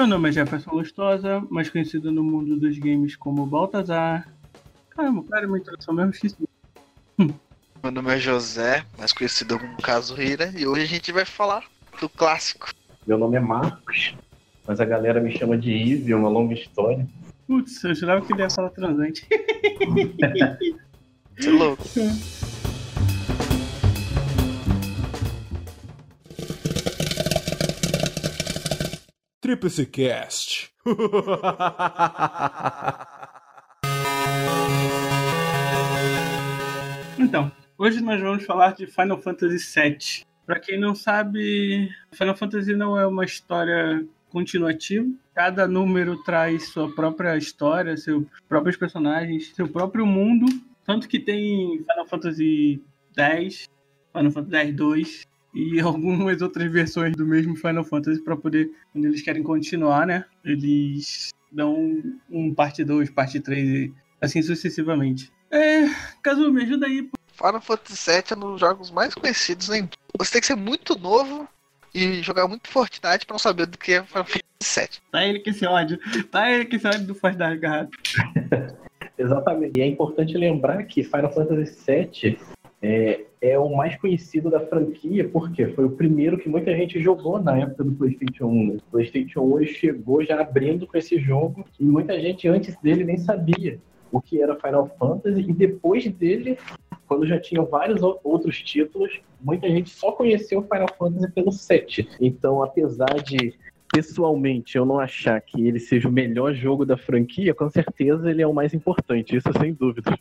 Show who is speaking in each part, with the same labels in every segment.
Speaker 1: Meu nome é Jefferson Lustosa, mais conhecido no mundo dos games como Baltazar. Caramba, cara, uma introdução mesmo esqueci.
Speaker 2: Meu nome é José, mais conhecido como Kazuhira, e hoje a gente vai falar do clássico.
Speaker 3: Meu nome é Marcos, mas a galera me chama de Eve, uma longa história.
Speaker 1: Putz, eu jurava que ele ia falar transante.
Speaker 2: Você é louco.
Speaker 4: Tríplice Cast.
Speaker 1: Então, hoje nós vamos falar de Final Fantasy VII. Pra quem não sabe, Final Fantasy não é uma história continuativa. Cada número traz sua própria história, seus próprios personagens, seu próprio mundo. Tanto que tem Final Fantasy X, Final Fantasy X-2 e algumas outras versões do mesmo Final Fantasy para poder, quando eles querem continuar, né? Eles dão um parte 2, parte 3 e assim sucessivamente. É, Kazu, me ajuda aí. pô.
Speaker 2: Final Fantasy VII é um dos jogos mais conhecidos, né? Você tem que ser muito novo e jogar muito Fortnite pra não saber do que é Final Fantasy VII.
Speaker 1: Tá ele que esse ódio. Tá ele que esse ódio do Fortnite agarrado.
Speaker 3: Exatamente. E é importante lembrar que Final Fantasy VII é, é o mais conhecido da franquia, porque foi o primeiro que muita gente jogou na época do PlayStation 1. né? O PlayStation 1 ele chegou já abrindo com esse jogo e muita gente antes dele nem sabia o que era Final Fantasy e depois dele, quando já tinham vários outros títulos, muita gente só conheceu Final Fantasy pelo 7. Então, apesar de pessoalmente eu não achar que ele seja o melhor jogo da franquia, com certeza ele é o mais importante, isso sem dúvida.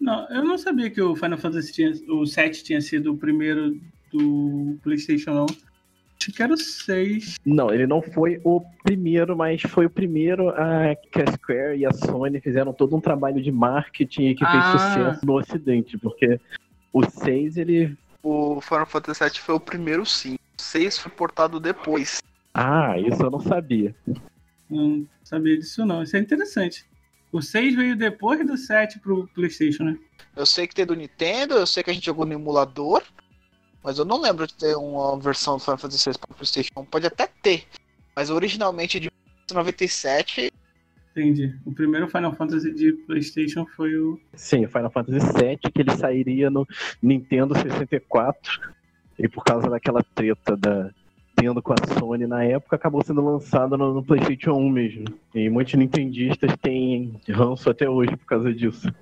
Speaker 1: Não, eu não sabia que o Final Fantasy tinha, o 7 tinha sido o primeiro do PlayStation, não. Acho que era o 6.
Speaker 3: Não, ele não foi o primeiro, mas foi o primeiro a que a Square e a Sony fizeram todo um trabalho de marketing que fez
Speaker 1: Ah.
Speaker 3: sucesso no ocidente, porque o 6 ele
Speaker 2: O Final Fantasy VII foi o primeiro sim. O 6 foi portado depois.
Speaker 3: Ah, isso eu não sabia.
Speaker 1: Não sabia disso, não. Isso é interessante. O 6 veio depois do 7 pro PlayStation, né?
Speaker 2: Eu sei que tem do Nintendo, eu sei que a gente jogou no emulador, mas eu não lembro de ter uma versão do Final Fantasy VI para PlayStation. Pode até ter, mas originalmente de 1997
Speaker 1: Entendi. O primeiro Final Fantasy de PlayStation foi o.
Speaker 3: Sim, o Final Fantasy VII, que ele sairia no Nintendo 64, e por causa daquela treta da Nintendo com a Sony na época, acabou sendo lançado no, no PlayStation 1 mesmo. E muitos nintendistas têm ranço até hoje por causa disso.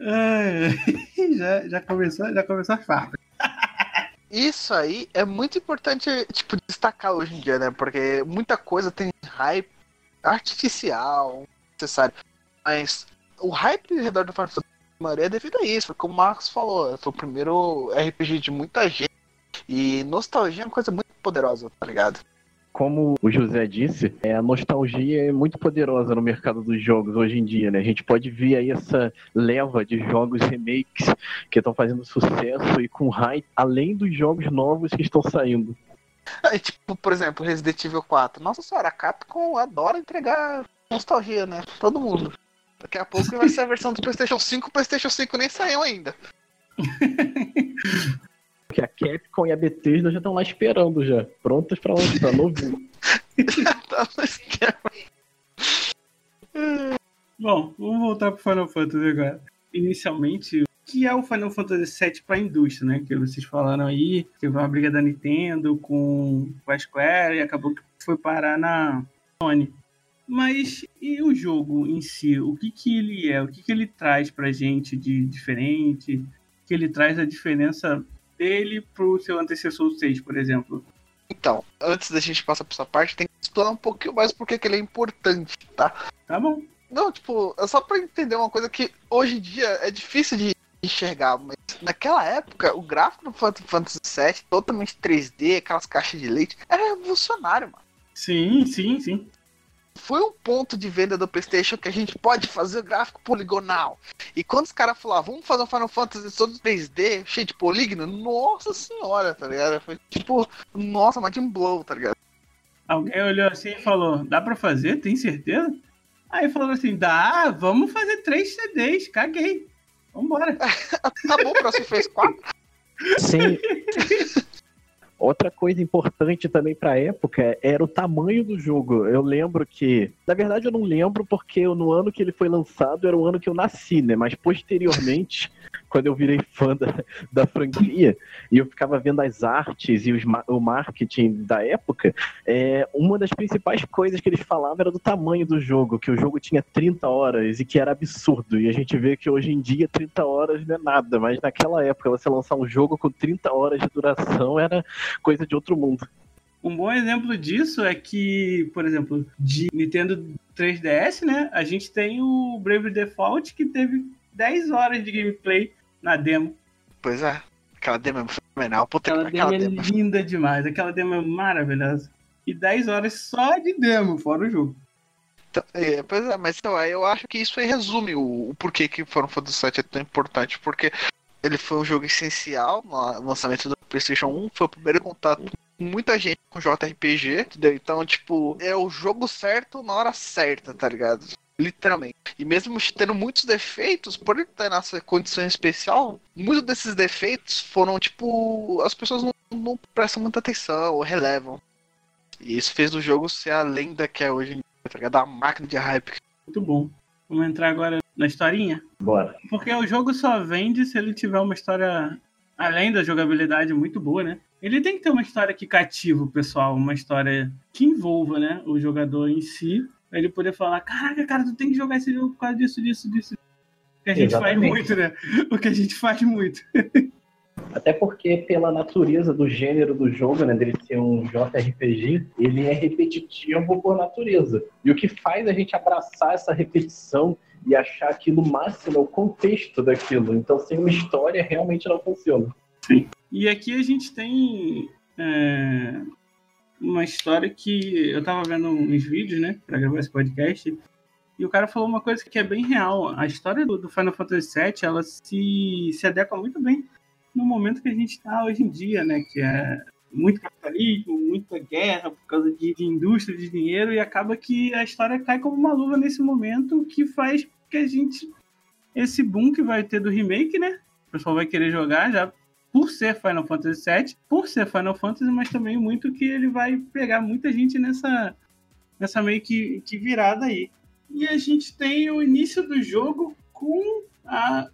Speaker 1: É, já, já começou, já começou a farpa.
Speaker 2: Isso aí é muito importante, tipo, destacar hoje em dia, né? Porque muita coisa tem hype artificial, necessário. Mas o hype ao redor do Final Fantasy maioria é devido a isso, como o Marcos falou, foi o primeiro RPG de muita gente. E nostalgia é uma coisa muito poderosa, tá ligado?
Speaker 3: Como o José disse, é, a nostalgia é muito poderosa no mercado dos jogos hoje em dia, né? A gente pode ver aí essa leva de jogos remakes que estão fazendo sucesso e com hype, além dos jogos novos que estão saindo.
Speaker 2: Aí, tipo, por exemplo, Resident Evil 4. Nossa senhora, a Capcom adora entregar nostalgia, né? Todo mundo. Daqui a pouco vai ser a versão do PlayStation 5, o PlayStation 5 nem saiu ainda.
Speaker 3: Porque a Capcom e a Bethesda já estão lá esperando já, prontas para lançar novinho.
Speaker 2: Tá.
Speaker 1: Bom, vamos voltar pro Final Fantasy agora. Inicialmente, o que é o Final Fantasy VII para a indústria, né? Que vocês falaram aí, teve uma briga da Nintendo com com a Square e acabou que foi parar na Sony. Mas e o jogo em si? O que, que ele é? O que, que ele traz pra gente de diferente? O que ele traz a diferença dele pro seu antecessor 6, por exemplo?
Speaker 2: Então, antes da gente passar por essa parte, tem que explorar um pouquinho mais porque que ele é importante, tá?
Speaker 1: Tá bom.
Speaker 2: Não, tipo, é só pra entender uma coisa que hoje em dia é difícil de enxergar, mas naquela época, o gráfico do Final Fantasy VII, totalmente 3D, aquelas caixas de leite, era revolucionário, mano.
Speaker 1: Sim, sim, sim.
Speaker 2: Foi um ponto de venda do PlayStation que a gente pode fazer gráfico poligonal. E quando os caras falaram, vamos fazer um Final Fantasy todo 3D, cheio de polígono, nossa senhora, tá ligado? Foi tipo, nossa, mind blow, tá ligado?
Speaker 1: Alguém olhou assim e falou: dá pra fazer? Tem certeza? Aí falou assim: dá, vamos fazer três CDs, caguei. Vambora.
Speaker 2: Tá bom, o próximo fez 4.
Speaker 3: Sim. Outra coisa importante também pra época era o tamanho do jogo. Eu lembro que. Na verdade, eu não lembro porque no ano que ele foi lançado era o ano que eu nasci, né? Mas posteriormente, quando eu virei fã da, da franquia e eu ficava vendo as artes e os, o marketing da época, é, uma das principais coisas que eles falavam era do tamanho do jogo, que o jogo tinha 30 horas e que era absurdo. E a gente vê que hoje em dia 30 horas não é nada, mas naquela época você lançar um jogo com 30 horas de duração era coisa de outro mundo.
Speaker 1: Um bom exemplo disso é que, por exemplo, de Nintendo 3DS, né? A gente tem o Brave Default que teve 10 horas de gameplay na demo.
Speaker 2: Pois é. Aquela demo é fenomenal. Puta
Speaker 1: aquela, demo é demo. linda demais. Aquela demo é maravilhosa. E 10 horas só de demo, fora o jogo.
Speaker 2: Então, é, pois é, mas então, eu acho que isso aí resume o, o porquê que Final Fantasy VII é tão importante. Porque ele foi um jogo essencial no lançamento do PlayStation 1. Foi o primeiro contato com muita gente com JRPG, entendeu? Então, tipo, é o jogo certo na hora certa, tá ligado? Literalmente. E mesmo tendo muitos defeitos, por ele estar nessa condição especial, muitos desses defeitos foram, tipo, as pessoas não, não prestam muita atenção ou relevam. E isso fez o jogo ser a lenda que é hoje em dia, tá ligado? A máquina de hype.
Speaker 1: Muito bom. Vamos entrar agora na historinha?
Speaker 3: Bora.
Speaker 1: Porque o jogo só vende se ele tiver uma história, além da jogabilidade, muito boa, né? Ele tem que ter uma história que cativa o pessoal, uma história que envolva, né, o jogador em si Pra ele poder falar, caraca, cara, tu tem que jogar esse jogo por causa disso, disso, disso. O que a gente Exatamente. faz muito, né? O que a gente faz muito.
Speaker 3: Até porque, pela natureza do gênero do jogo, né, dele ser um JRPG, ele é repetitivo por natureza. E o que faz a gente abraçar essa repetição e achar aquilo máximo é o contexto daquilo. Então, sem uma história, realmente não funciona.
Speaker 1: Sim. E aqui a gente tem é, uma história que eu tava vendo uns vídeos, né, pra gravar esse podcast, e o cara falou uma coisa que é bem real. A história do, do Final Fantasy VII, ela se, se adequa muito bem no momento que a gente está hoje em dia, né, que é muito capitalismo, muita guerra por causa de, de, indústria, de dinheiro, e acaba que a história cai como uma luva nesse momento, que faz que a gente. Esse boom que vai ter do remake, né? O pessoal vai querer jogar já por ser Final Fantasy VII, por ser Final Fantasy, mas também muito que ele vai pegar muita gente nessa, nessa meio que, que virada aí. E a gente tem o início do jogo com a,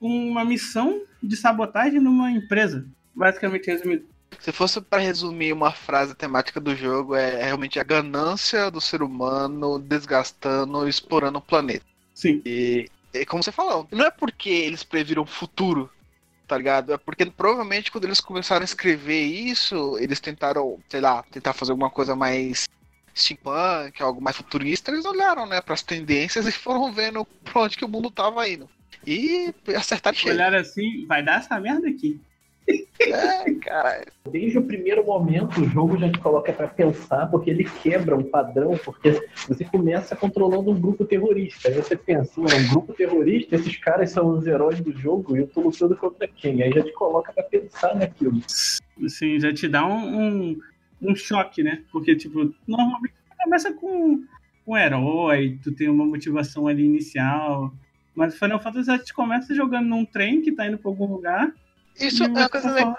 Speaker 1: uma missão de sabotagem numa empresa, basicamente resumido.
Speaker 2: Se fosse para resumir uma frase temática do jogo, é realmente a ganância do ser humano desgastando e explorando o planeta.
Speaker 1: Sim.
Speaker 2: E, e como você falou, não é porque eles previram o futuro tá ligado? É porque provavelmente quando eles começaram a escrever isso, eles tentaram, sei lá, tentar fazer alguma coisa mais steampunk, algo mais futurista, eles olharam, né, para as tendências e foram vendo pra onde que o mundo tava indo. E acertaram cheio.
Speaker 1: Olharam assim, vai dar essa merda aqui.
Speaker 2: É, cara.
Speaker 3: Desde o primeiro momento, o jogo já te coloca para pensar, porque ele quebra um padrão, porque você começa controlando um grupo terrorista. Aí você pensa, é um grupo terrorista, esses caras são os heróis do jogo e eu tô lutando contra quem? Aí já te coloca para pensar naquilo.
Speaker 1: Sim, já te dá um, um, um choque, né? Porque, tipo, normalmente começa com um herói, tu tem uma motivação ali inicial. Mas o Final Fantasy gente começa jogando num trem que tá indo pra algum lugar
Speaker 2: isso é uma coisa legal.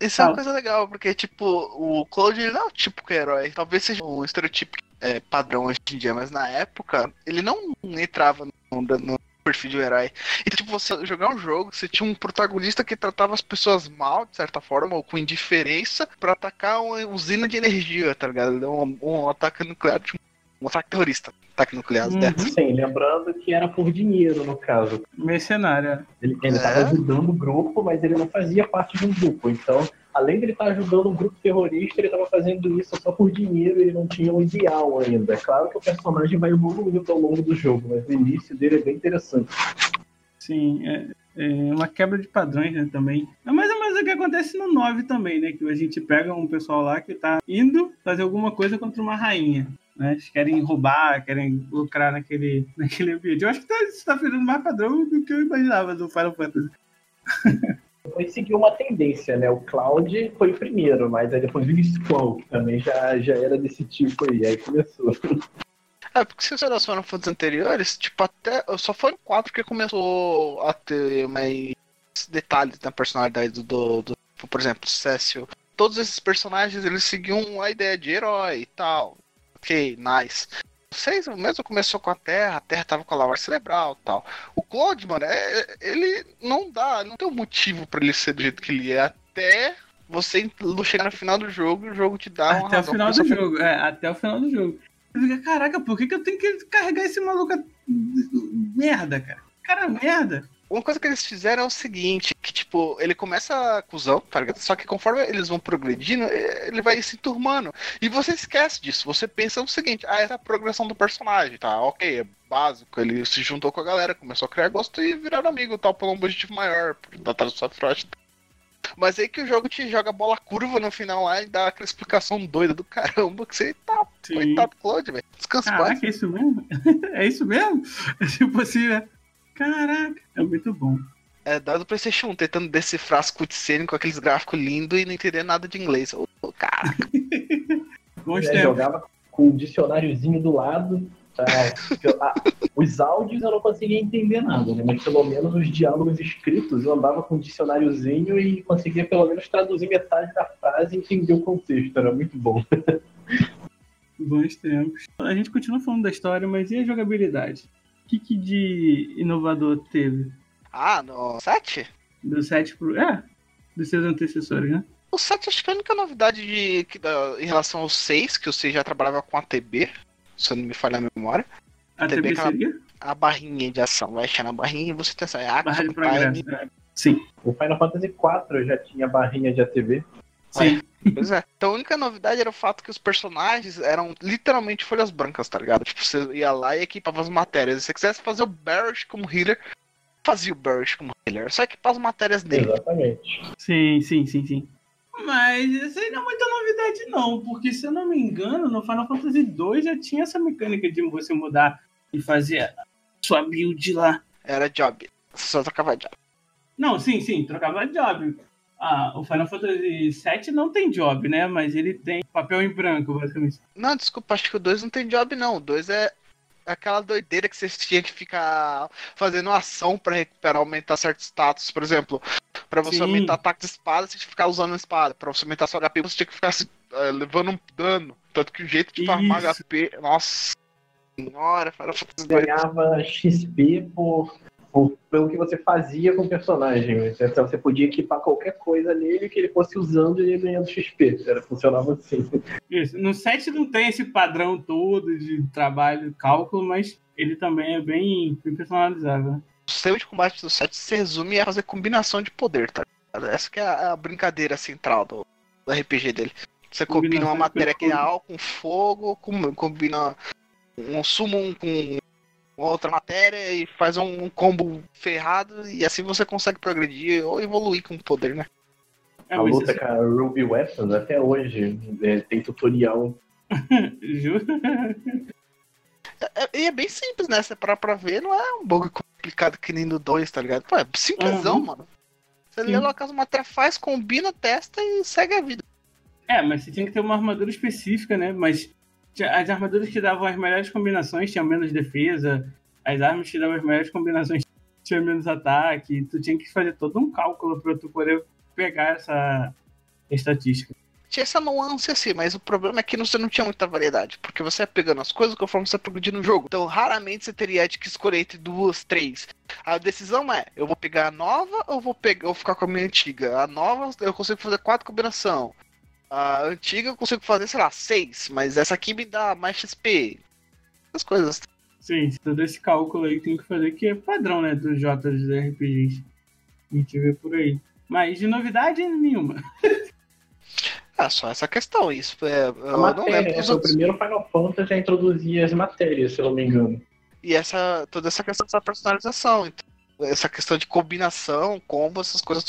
Speaker 2: Isso é uma coisa legal, porque, tipo, o Cloud ele não é o típico herói. Talvez seja um estereotipo é, padrão hoje em dia, mas na época ele não entrava no, no perfil de herói. Então, tipo, você jogar um jogo, você tinha um protagonista que tratava as pessoas mal, de certa forma, ou com indiferença, para atacar uma usina de energia, tá ligado? Um, um ataque nuclear de um ataque terrorista, ataque nuclear. Uhum. Né?
Speaker 3: Sim, lembrando que era por dinheiro, no caso.
Speaker 1: Mercenário. É.
Speaker 3: Ele estava é? ajudando o grupo, mas ele não fazia parte de um grupo. Então, além de ele estar ajudando um grupo terrorista, ele estava fazendo isso só por dinheiro e ele não tinha um ideal ainda. É claro que o personagem vai evoluindo ao longo do jogo, mas o início dele é bem interessante.
Speaker 1: Sim, é, é uma quebra de padrões né, também. É mais ou menos o que acontece no 9 também, né? Que a gente pega um pessoal lá que está indo fazer alguma coisa contra uma rainha né? Eles querem roubar, querem lucrar naquele, naquele ambiente. Eu acho que tá, isso está virando mais padrão do que eu imaginava do Final Fantasy.
Speaker 3: Depois seguiu uma tendência, né? O Cloud foi o primeiro, mas aí depois o Squall, que também já, já era desse tipo aí, aí começou.
Speaker 2: É, porque se você olhar os Final Fantasy anteriores, tipo, até. Só foi o 4 que começou a ter mais detalhes na personalidade do. do, do por exemplo, Cécio todos esses personagens eles seguiam a ideia de herói e tal. Ok, nice. Vocês mesmo começou com a Terra, a Terra tava com a lavagem cerebral e tal. O Claude, mano, é, ele não dá, não tem um motivo para ele ser do jeito que ele é até você chegar no final do jogo e o jogo te dá
Speaker 1: uma Até o final do jogo, é, até o final do jogo. Fica, caraca, por que, que eu tenho que carregar esse maluco? Merda, cara. Cara, merda.
Speaker 2: Uma coisa que eles fizeram é o seguinte, que tipo, ele começa cuzão, tá ligado? Só que conforme eles vão progredindo, ele vai se turmando. E você esquece disso. Você pensa no seguinte, ah, essa é a progressão do personagem, tá? Ok, é básico. Ele se juntou com a galera, começou a criar gosto e viraram amigo, tal, por um objetivo maior, da Tarzan Frost. Mas aí que o jogo te joga bola curva no final lá e dá aquela explicação doida do caramba que você tá, Sim. coitado Claude, velho.
Speaker 1: Descansa Caraca, é isso mesmo? é isso mesmo? É tipo assim, né? Caraca, é muito bom.
Speaker 2: É, dado do Playstation 1, tentando decifrar as cutscenes com aqueles gráficos lindos e não entender nada de inglês. Ô, oh, caraca.
Speaker 3: é, jogava com um dicionáriozinho do lado, os áudios eu não conseguia entender nada, né? mas pelo menos os diálogos escritos eu andava com um dicionáriozinho e conseguia pelo menos traduzir metade da frase e entender o contexto. Era muito bom.
Speaker 1: Bons tempos. A gente continua falando da história, mas e a jogabilidade? O que, que de inovador teve?
Speaker 2: Ah, no 7?
Speaker 1: Do 7 pro. É, dos seus antecessores, né?
Speaker 2: O 7 acho que a única novidade de, que, em relação ao 6, que você já trabalhava com a TB, se não me falha a memória.
Speaker 1: A TB seria?
Speaker 2: A barrinha de ação. Vai achar na barrinha e você tem essa
Speaker 1: action, Barra de progresso. É. Sim.
Speaker 3: O Final Fantasy IV já tinha barrinha de ATV.
Speaker 2: Sim. É. Pois é. Então a única novidade era o fato que os personagens eram literalmente folhas brancas, tá ligado? Tipo, você ia lá e equipava as matérias. Se você quisesse fazer o Barrett como healer, fazia o Barrett como healer. Só equipava as matérias dele.
Speaker 3: Exatamente.
Speaker 1: Sim, sim, sim, sim. Mas isso aí não é muita novidade, não, porque se eu não me engano, no Final Fantasy II já tinha essa mecânica de você mudar e fazer sua build lá.
Speaker 2: Era job, só trocava job.
Speaker 1: Não, sim, sim, trocava job. Ah, o Final Fantasy VII não tem job, né? Mas ele tem papel em branco, basicamente.
Speaker 2: Não, desculpa, acho que o 2 não tem job, não. O 2 é aquela doideira que você tinha que ficar fazendo ação para recuperar, aumentar certos status. Por exemplo, para você Sim. aumentar ataque de espada, você tinha que ficar usando a espada. Para você aumentar seu HP, você tinha que ficar uh, levando um dano. Tanto que o jeito de farmar HP. Nossa senhora,
Speaker 3: Ganhava XP por por, pelo que você fazia com o personagem. Então você podia equipar qualquer coisa nele que ele fosse usando e ele ganhando XP. Era, funcionava assim.
Speaker 1: Isso. No 7 não tem esse padrão todo de trabalho, cálculo, mas ele também é bem, bem personalizável. Né?
Speaker 2: O sistema de combate do 7 se resume a fazer combinação de poder, tá? Essa que é a, brincadeira central do, do RPG dele. Você combina uma matéria que é álcool com fogo, combina um summon com outra matéria e faz um combo ferrado e assim você consegue progredir ou evoluir com o poder, né?
Speaker 3: É, a luta com a Ruby Weapons até hoje é, tem tutorial.
Speaker 1: Juro?
Speaker 2: É, e é bem simples, né? Você parar pra ver, não é um bug complicado que nem no 2, tá ligado? Pô, é simplesão, uhum. mano. Você Sim. lê lá as matéria faz, combina, testa e segue a vida.
Speaker 1: É, mas você tinha que ter uma armadura específica, né? Mas as armaduras que davam as melhores combinações tinham menos defesa, as armas que davam as melhores combinações tinham menos ataque, tu tinha que fazer todo um cálculo para tu poder pegar essa estatística.
Speaker 2: Tinha essa nuance assim, mas o problema é que você não tinha muita variedade, porque você ia pegando as coisas conforme você progredir no jogo. Então, raramente você teria que escolher entre duas, três. A decisão é: eu vou pegar a nova ou vou pegar ou ficar com a minha antiga? A nova eu consigo fazer quatro combinação. A antiga eu consigo fazer, sei lá, seis, mas essa aqui me dá mais XP. As coisas.
Speaker 1: Sim, todo esse cálculo aí tem que fazer, que é padrão, né, dos J dos RPGs. A gente vê por aí. Mas de novidade nenhuma.
Speaker 2: Ah, só essa questão, isso é.
Speaker 3: A matéria, é, o primeiro Final Fantasy já introduzia as matérias, se eu não me engano.
Speaker 2: E essa, toda essa questão dessa personalização, então, essa questão de combinação, combo, essas coisas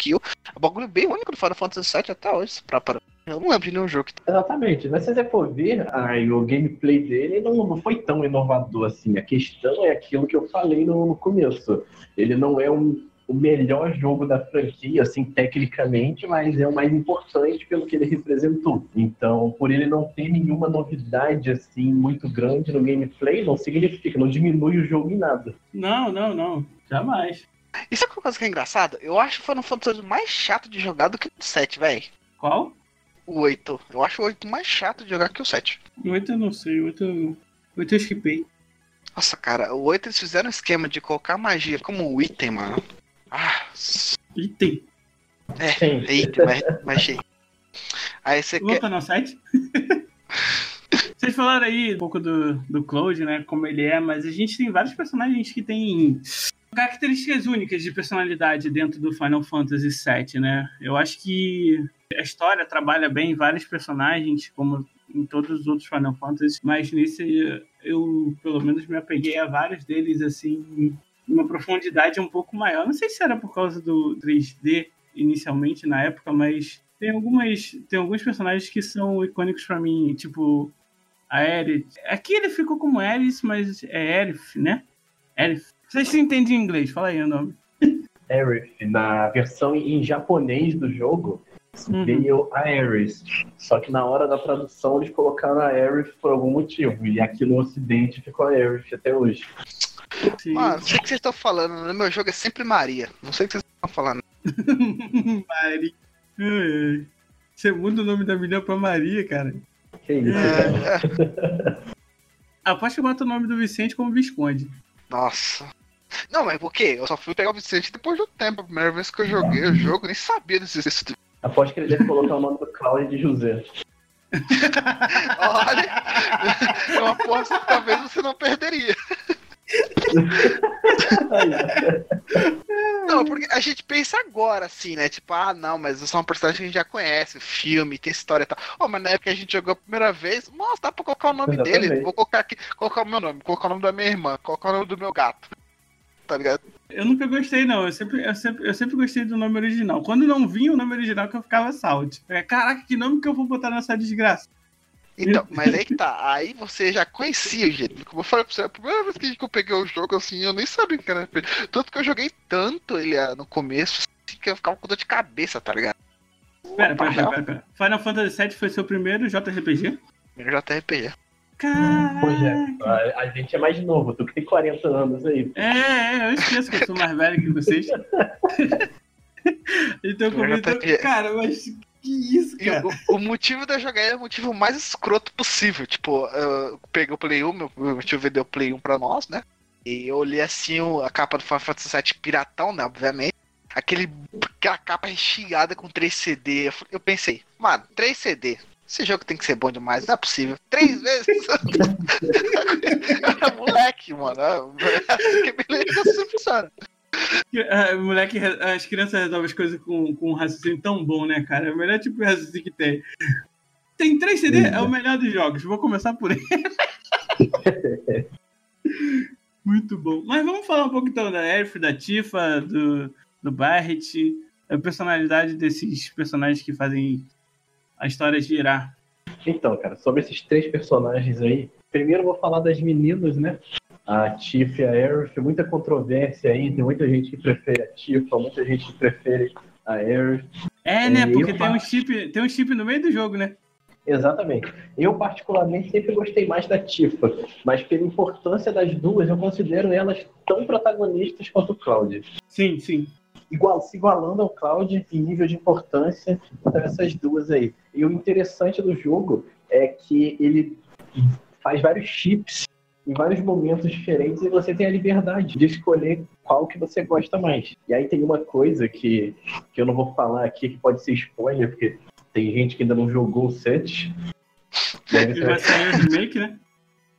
Speaker 2: skill. É um bagulho bem único do Final Fantasy VII até hoje. Pra, pra... Eu não lembro de nenhum jogo que.
Speaker 3: Exatamente. Mas se você for ver, aí, o gameplay dele não, não foi tão inovador assim. A questão é aquilo que eu falei no, no começo. Ele não é um, o melhor jogo da franquia, assim, tecnicamente, mas é o mais importante pelo que ele representou. Então, por ele não ter nenhuma novidade, assim, muito grande no gameplay, não significa, não diminui o jogo em nada.
Speaker 1: Não, não, não. Jamais.
Speaker 2: E sabe uma coisa que é engraçada? Eu acho o Final Fantasy mais chato de jogar do que o 7, velho.
Speaker 1: Qual?
Speaker 2: O 8. Eu acho o 8 mais chato de jogar que o 7.
Speaker 1: O 8 eu não sei, o 8 eu, o 8 eu skipei.
Speaker 2: Nossa, cara, o 8 eles fizeram um esquema de colocar magia como um item, mano. Ah,
Speaker 1: Item.
Speaker 2: é,
Speaker 3: Sim.
Speaker 2: é item, mas, mas achei. Aí você
Speaker 1: Vamos
Speaker 2: quer.
Speaker 1: para o nosso site? Vocês falaram aí um pouco do, do Cloud, né? Como ele é, mas a gente tem vários personagens que têm características únicas de personalidade dentro do Final Fantasy VII, né? Eu acho que a história trabalha bem vários personagens, como em todos os outros Final Fantasy, mas nesse eu, pelo menos, me apeguei a vários deles, assim, numa profundidade um pouco maior. Não sei se era por causa do 3D inicialmente na época, mas tem algumas tem alguns personagens que são icônicos pra mim, tipo a Aerith. Aqui ele ficou como Aerith, mas é Aerith, né? Aerith. Vocês se entendem em inglês? Fala aí o nome.
Speaker 3: Aerith, na versão em japonês do jogo,
Speaker 1: Uhum.
Speaker 3: veio a Aerith. Só que na hora da tradução eles colocaram a Aerith por algum motivo. E aqui no ocidente ficou a Aerith até hoje.
Speaker 1: Sim.
Speaker 2: Mano, não sei o que vocês estão falando. No meu jogo é sempre Maria. Não sei o que vocês estão falando.
Speaker 1: Mari. Ai, ai. Você muda o nome da menina pra Maria, cara.
Speaker 3: Que isso,
Speaker 1: É.
Speaker 3: cara.
Speaker 1: Aposto que bota o nome do Vicente como Visconde.
Speaker 2: Nossa. Não, mas por quê? Eu só fui pegar o Vicente depois do tempo. A primeira vez que eu joguei o jogo, nem sabia desse texto.
Speaker 3: Aposto que ele deve colocar o nome do Cláudio de José.
Speaker 2: Olha, eu aposto que talvez você não perderia. Não, porque a gente pensa agora, assim, né? Tipo, ah, não, mas eu sou um personagem que a gente já conhece, filme, tem história e tal. Oh, mas na época que a gente jogou a primeira vez, nossa, dá pra colocar o nome
Speaker 3: Exatamente.
Speaker 2: dele. Vou colocar aqui, colocar o meu nome, colocar o nome da minha irmã, colocar o nome do meu gato. Tá ligado?
Speaker 1: Eu nunca gostei, não. Eu sempre, eu, sempre, eu sempre gostei do nome original. Quando não vinha o nome original, que eu ficava salt. É, Caraca, que nome que eu vou botar nessa desgraça?
Speaker 2: Então, mas aí que tá. Aí você já conhecia o jeito. Como eu falei pra você, a primeira vez que eu peguei o jogo, assim, eu nem sabia que era RPG. Tanto que eu joguei tanto ele ah, no começo, assim, que eu ficava com dor de cabeça, tá ligado?
Speaker 1: Pera, pera, pera, pera, pera. Final Fantasy VII foi seu primeiro JRPG?
Speaker 2: Primeiro JRPG.
Speaker 1: Caraca.
Speaker 3: Pois é, a, gente é mais novo, tu que tem 40 anos aí.
Speaker 1: É, é, eu esqueço que eu sou mais velho que vocês. então, como então, cara, mas que isso, cara?
Speaker 2: o, o motivo eu jogar é o motivo mais escroto possível. Tipo, eu peguei o Play 1, meu, meu tio vendeu o Play 1 pra nós, né? E eu olhei assim o- a capa do Final Fantasy VII piratão, né? Obviamente. Aquele, aquela capa recheada com 3 CD. Eu pensei, mano, 3 CD. Esse jogo tem que ser bom demais, não é possível. Três vezes! moleque, mano. Assim que beleza, assim funciona.
Speaker 1: Ah, moleque, as crianças resolvem as coisas com, com um raciocínio tão bom, né, cara? É o melhor tipo de raciocínio que tem. Tem 3 CD, é o melhor dos jogos. Vou começar por ele. Muito bom. Mas vamos falar um pouco então da Elf, da Tifa, do, do Barret, a personalidade desses personagens que fazem a história girar.
Speaker 3: Então, cara, sobre esses três personagens aí, primeiro eu vou falar das meninas, né? A Tiff e a Aerith, muita controvérsia aí, tem muita gente que prefere a Tifa, muita gente que prefere a Aerith.
Speaker 1: É, né?
Speaker 3: É,
Speaker 1: Porque
Speaker 3: eu
Speaker 1: tem um, chip, tem um chip no meio do jogo, né?
Speaker 3: Exatamente. Eu, particularmente, sempre gostei mais da Tifa, mas pela importância das duas, eu considero elas tão protagonistas quanto o Cloud.
Speaker 1: Sim, sim.
Speaker 3: Igual, se igualando ao Cloud em nível de importância, então essas duas aí. E o interessante do jogo é que ele faz vários chips em vários momentos diferentes e você tem a liberdade de escolher qual que você gosta mais. E aí tem uma coisa que, que eu não vou falar aqui, que pode ser spoiler, porque tem gente que ainda não jogou o set.
Speaker 1: E vai sair o remake, né?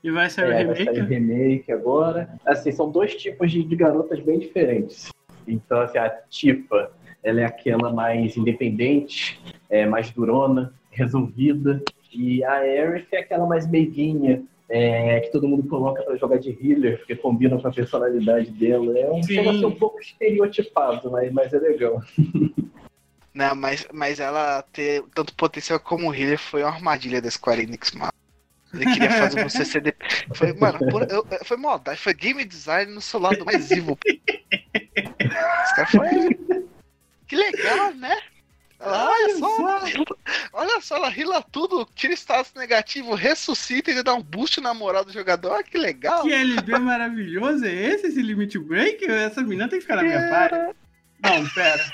Speaker 1: E vai sair o
Speaker 3: é, vai sair
Speaker 1: remake.
Speaker 3: remake agora. Assim, são dois tipos de, de garotas bem diferentes. Então, assim, a Tifa, ela é aquela mais independente, é, mais durona, resolvida. E a Aerith é aquela mais meiguinha, é, que todo mundo coloca pra jogar de healer, porque combina com a personalidade dela. É um,
Speaker 1: Sim.
Speaker 3: chega a ser um pouco estereotipado, mas, mas é legal.
Speaker 2: Não, mas, mas ela ter tanto potencial como healer foi uma armadilha da Square Enix, mano. Ele queria fazer você ser. de- Foi, mano, por- eu- eu- foi maldade, foi game design no seu lado mais evil. Os caras foi. Que legal, né? Ela, olha só, olha só, ela rila tudo, tira status negativo, ressuscita e dá um boost na moral do jogador. Olha que legal.
Speaker 1: Que LB maravilhoso é esse, esse Limit Break? Essa menina tem que ficar na minha parte. Não, pera.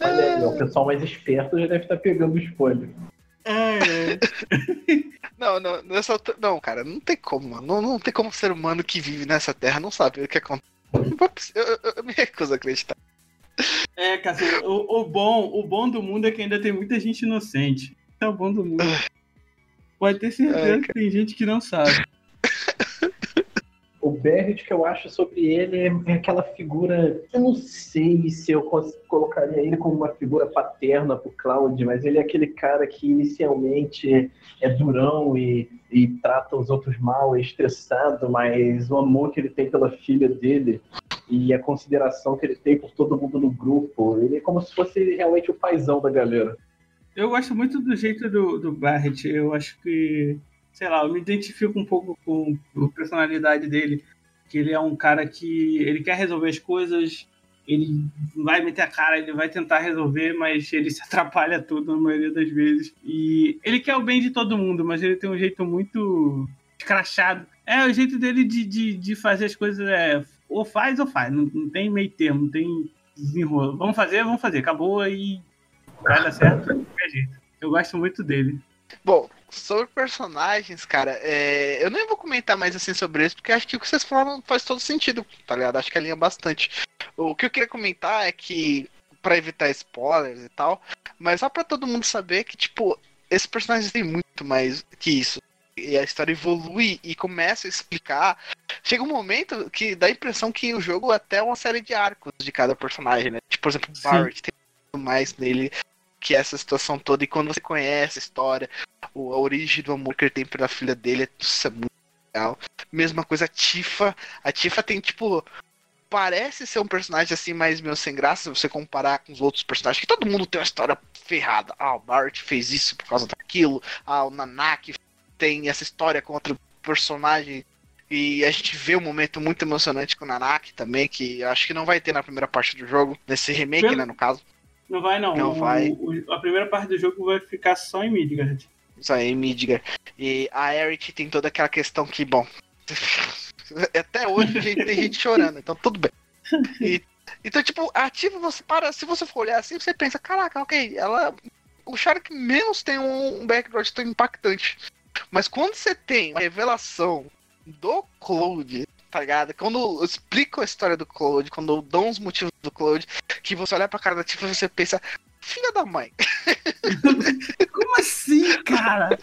Speaker 3: Olha o pessoal mais esperto já deve estar pegando o spoiler.
Speaker 1: É, é.
Speaker 2: Não, não, nessa não, cara, não tem como, mano. Não, não tem como ser humano que vive nessa terra não saber o que acontece. Eu, eu- eu me recuso a acreditar.
Speaker 1: É, Cássio, o, o bom, o bom do mundo é que ainda tem muita gente inocente. É o bom do mundo. Pode ter certeza
Speaker 2: Ai,
Speaker 1: que tem gente que não sabe.
Speaker 3: O Barrett que eu acho sobre ele é, é aquela figura. Eu não sei se eu colocaria ele como uma figura paterna pro Cloud, mas ele é aquele cara que inicialmente é, é durão e, e trata os outros mal, é estressado, mas o amor que ele tem pela filha dele e a consideração que ele tem por todo mundo no grupo, ele é como se fosse realmente o paizão da galera.
Speaker 1: Eu gosto muito do jeito do, do Barrett. Eu acho que, sei lá, eu me identifico um pouco com a personalidade dele. Que ele é um cara que ele quer resolver as coisas, ele vai meter a cara, ele vai tentar resolver, mas ele se atrapalha tudo na maioria das vezes. E ele quer o bem de todo mundo, mas ele tem um jeito muito escrachado. É, o jeito dele de, de, de fazer as coisas é ou faz ou faz, não, não tem meio termo, não tem desenrolo. Vamos fazer, vamos fazer, acabou e vai dar certo de qualquer jeito. Eu gosto muito dele.
Speaker 2: Bom, sobre personagens, cara, é, eu nem vou comentar mais assim sobre isso, porque acho que o que vocês falaram faz todo sentido, tá ligado? Acho que alinha bastante. O que eu queria comentar é que, pra evitar spoilers e tal, mas só pra todo mundo saber que, tipo, esses personagens têm muito mais que isso. E a história evolui e começa a explicar. Chega um momento que dá a impressão que o jogo é até uma série de arcos de cada personagem, né? Tipo, por exemplo, o
Speaker 1: Sim.
Speaker 2: Barrett tem muito mais nele que essa situação toda. E quando você conhece a história, o- a origem do amor que ele tem pela filha dele, isso é muito legal. Mesma coisa a Tifa. A Tifa tem, tipo. Parece ser um personagem assim, mais meio sem graça, se você comparar com os outros personagens, que todo mundo tem uma história ferrada. Ah, o Bart fez isso por causa daquilo. Ah, o Nanak tem essa história com outro personagem. E a gente vê um momento muito emocionante com o Nanak também, que eu acho que não vai ter na primeira parte do jogo, nesse remake,
Speaker 1: Pelo-
Speaker 2: né, no caso.
Speaker 1: Não vai, não.
Speaker 2: Não
Speaker 1: O-
Speaker 2: vai.
Speaker 1: o- a primeira parte do jogo vai ficar só em Midgard.
Speaker 2: Isso aí, Midgar. E a Eric tem toda aquela questão que, bom. Até hoje gente tem gente chorando, então tudo bem. E- então, tipo, a Tifa, você para, se você for olhar assim, você pensa, caraca, ok, ela. O Shark menos tem um background tão impactante. Mas quando você tem a revelação do Cloud, tá ligado? Quando eu explico a história do Cloud, quando eu dou os motivos do Cloud, que você olha pra cara da Tifa e você pensa, filha da mãe.
Speaker 1: Como assim, cara?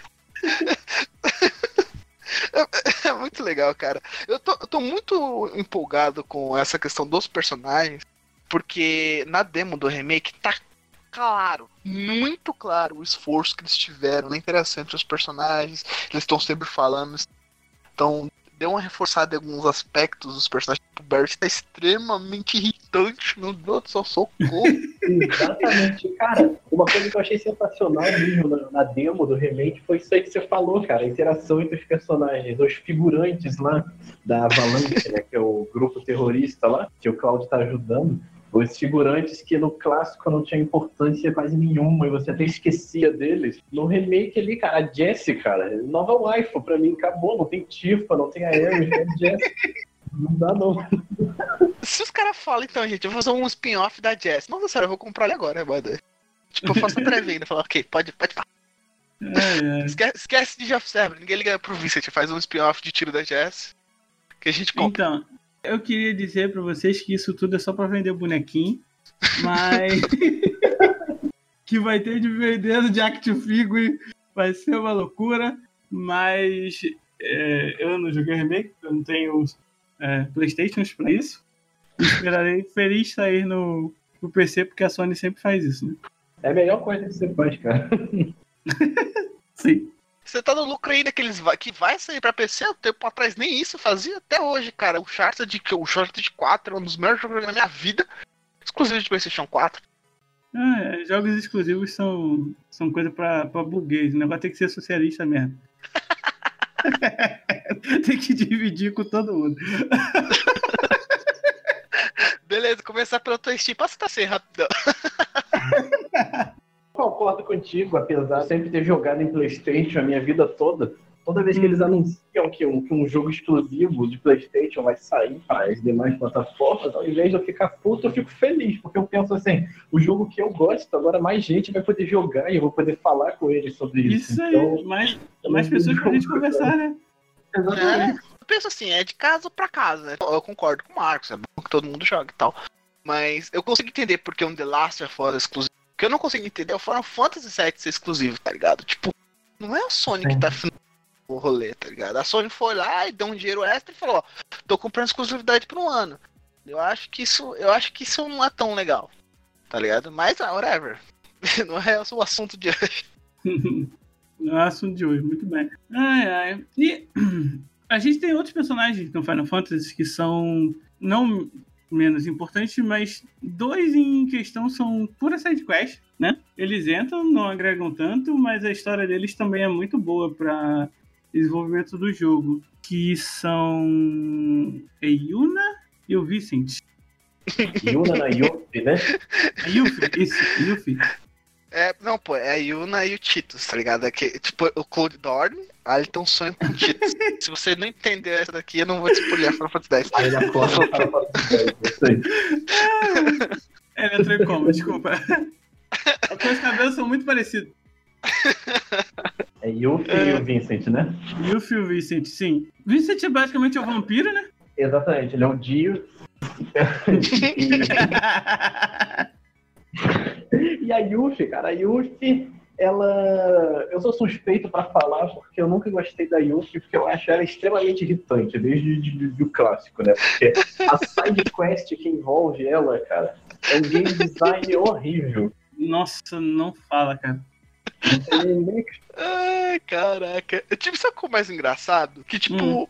Speaker 2: É muito legal, cara. Eu tô, eu tô muito empolgado com essa questão dos personagens, porque na demo do remake tá claro, muito claro o esforço que eles tiveram na interação entre os personagens. Eles estão sempre falando. Então, deu uma reforçada em alguns aspectos dos personagens. O Barrett tá extremamente irritante, meu Deus do céu, socorro.
Speaker 3: Exatamente. Cara, uma coisa que eu achei sensacional mesmo na, na demo do remake foi isso aí que você falou, cara. A interação entre os personagens, os figurantes lá da Avalanche, né? Que é o grupo terrorista lá, que o Cloud tá ajudando. Os figurantes que no clássico não tinha importância quase nenhuma e você até esquecia deles. No remake ali, cara, a Jessie, cara, nova waifu pra mim, acabou. Não tem Tifa, não tem a Ares, é Jessie. Não dá não.
Speaker 2: Se os caras falam, então, gente, eu vou fazer um spin-off da Jess. Nossa, sério, eu vou comprar ele agora, mano. Tipo, eu faço a pré-venda, falar, ok, pode, pode
Speaker 1: É, é.
Speaker 2: Esquece, esquece de Jeff Sabre, ninguém liga pro Vincent, faz um spin-off de tiro da Jess que a gente compra.
Speaker 1: Então, eu queria dizer pra vocês que isso tudo é só pra vender bonequinho, mas que vai ter de vendendo de Action Figure, vai ser uma loucura, mas é, eu não joguei remake, eu não tenho é, Playstations pra isso. Esperarei feliz sair no, no PC, porque a Sony sempre faz isso, né?
Speaker 3: É a melhor coisa que você faz, cara.
Speaker 1: Sim.
Speaker 2: Você tá no lucro ainda que, eles vai, que vai sair pra PC há um tempo atrás, nem isso fazia até hoje, cara. O Uncharted, que o Uncharted 4 é um dos melhores jogos da minha vida, exclusivo de PlayStation 4.
Speaker 1: Ah, é, jogos exclusivos são, são coisa pra, pra burguês. O negócio tem que ser socialista mesmo. tem que dividir com todo mundo.
Speaker 2: Beleza, começar pela tua Steam. Passa tá sem rapidão.
Speaker 3: Concordo contigo, apesar de sempre ter jogado em Playstation a minha vida toda. Toda vez que eles anunciam que um, que um, jogo exclusivo de PlayStation vai sair para as demais plataformas, ao invés de eu ficar puto, eu fico feliz, porque eu penso assim: o jogo que eu gosto, agora mais gente vai poder jogar e eu vou poder falar com eles sobre isso.
Speaker 1: Isso
Speaker 3: então,
Speaker 1: aí, mais, mais pessoas pra gente conversar, né?
Speaker 3: Exatamente.
Speaker 2: É, eu penso assim, é de casa pra casa. né? Eu concordo com o Marcos, é bom que todo mundo jogue e tal. Mas eu consigo entender porque um The Last of Us é exclusivo. O que eu não consigo entender é o Final Fantasy VII ser exclusivo, tá ligado? Tipo, não é a Sony que tá o rolê, tá ligado? A Sony foi lá e deu um dinheiro extra e falou, ó, tô comprando exclusividade por um ano. Eu acho que isso, eu acho que isso não é tão legal, tá ligado? Mas, ah, whatever. Não é o assunto de hoje.
Speaker 1: Não é o assunto de hoje, muito bem. Ai, ai. E a gente tem outros personagens no Final Fantasy que são não menos importantes, mas dois em questão são pura sidequest, né? Eles entram, não agregam tanto, mas a história deles também é muito boa para desenvolvimento do jogo, que são a Yuna e o Vicent.
Speaker 3: Yuna na Yuffie, né?
Speaker 1: A Yuffie, isso, Yuffie.
Speaker 2: É, não, pô, é a Yuna e o Titus, tá ligado? É que, tipo, o Cloud dorme, um sonho com o Titus. Se você não entender essa daqui, eu não vou te spoiler Final Fantasy X.
Speaker 3: Aí ele acorda e fala pra você.
Speaker 1: Ele entrou em coma, desculpa. Os cabelos são muito parecidos.
Speaker 3: É Yuffie e o Vincent, né?
Speaker 1: Yuffie e o Vicent, sim. Vicent é basicamente o vampiro, né?
Speaker 3: Exatamente, ele é o Dio. e, e a Yuffie, cara, a Yuffie, ela. Eu sou suspeito pra falar porque eu nunca gostei da Yuffie, porque eu acho ela extremamente irritante, desde de- de- o clássico, né? Porque a side quest que envolve ela, cara, é um game design horrível.
Speaker 1: Nossa, não fala, cara.
Speaker 3: Não tem nem
Speaker 2: Ai, caraca. Tipo, sabe o que é o mais engraçado? Que, tipo,
Speaker 1: Hum.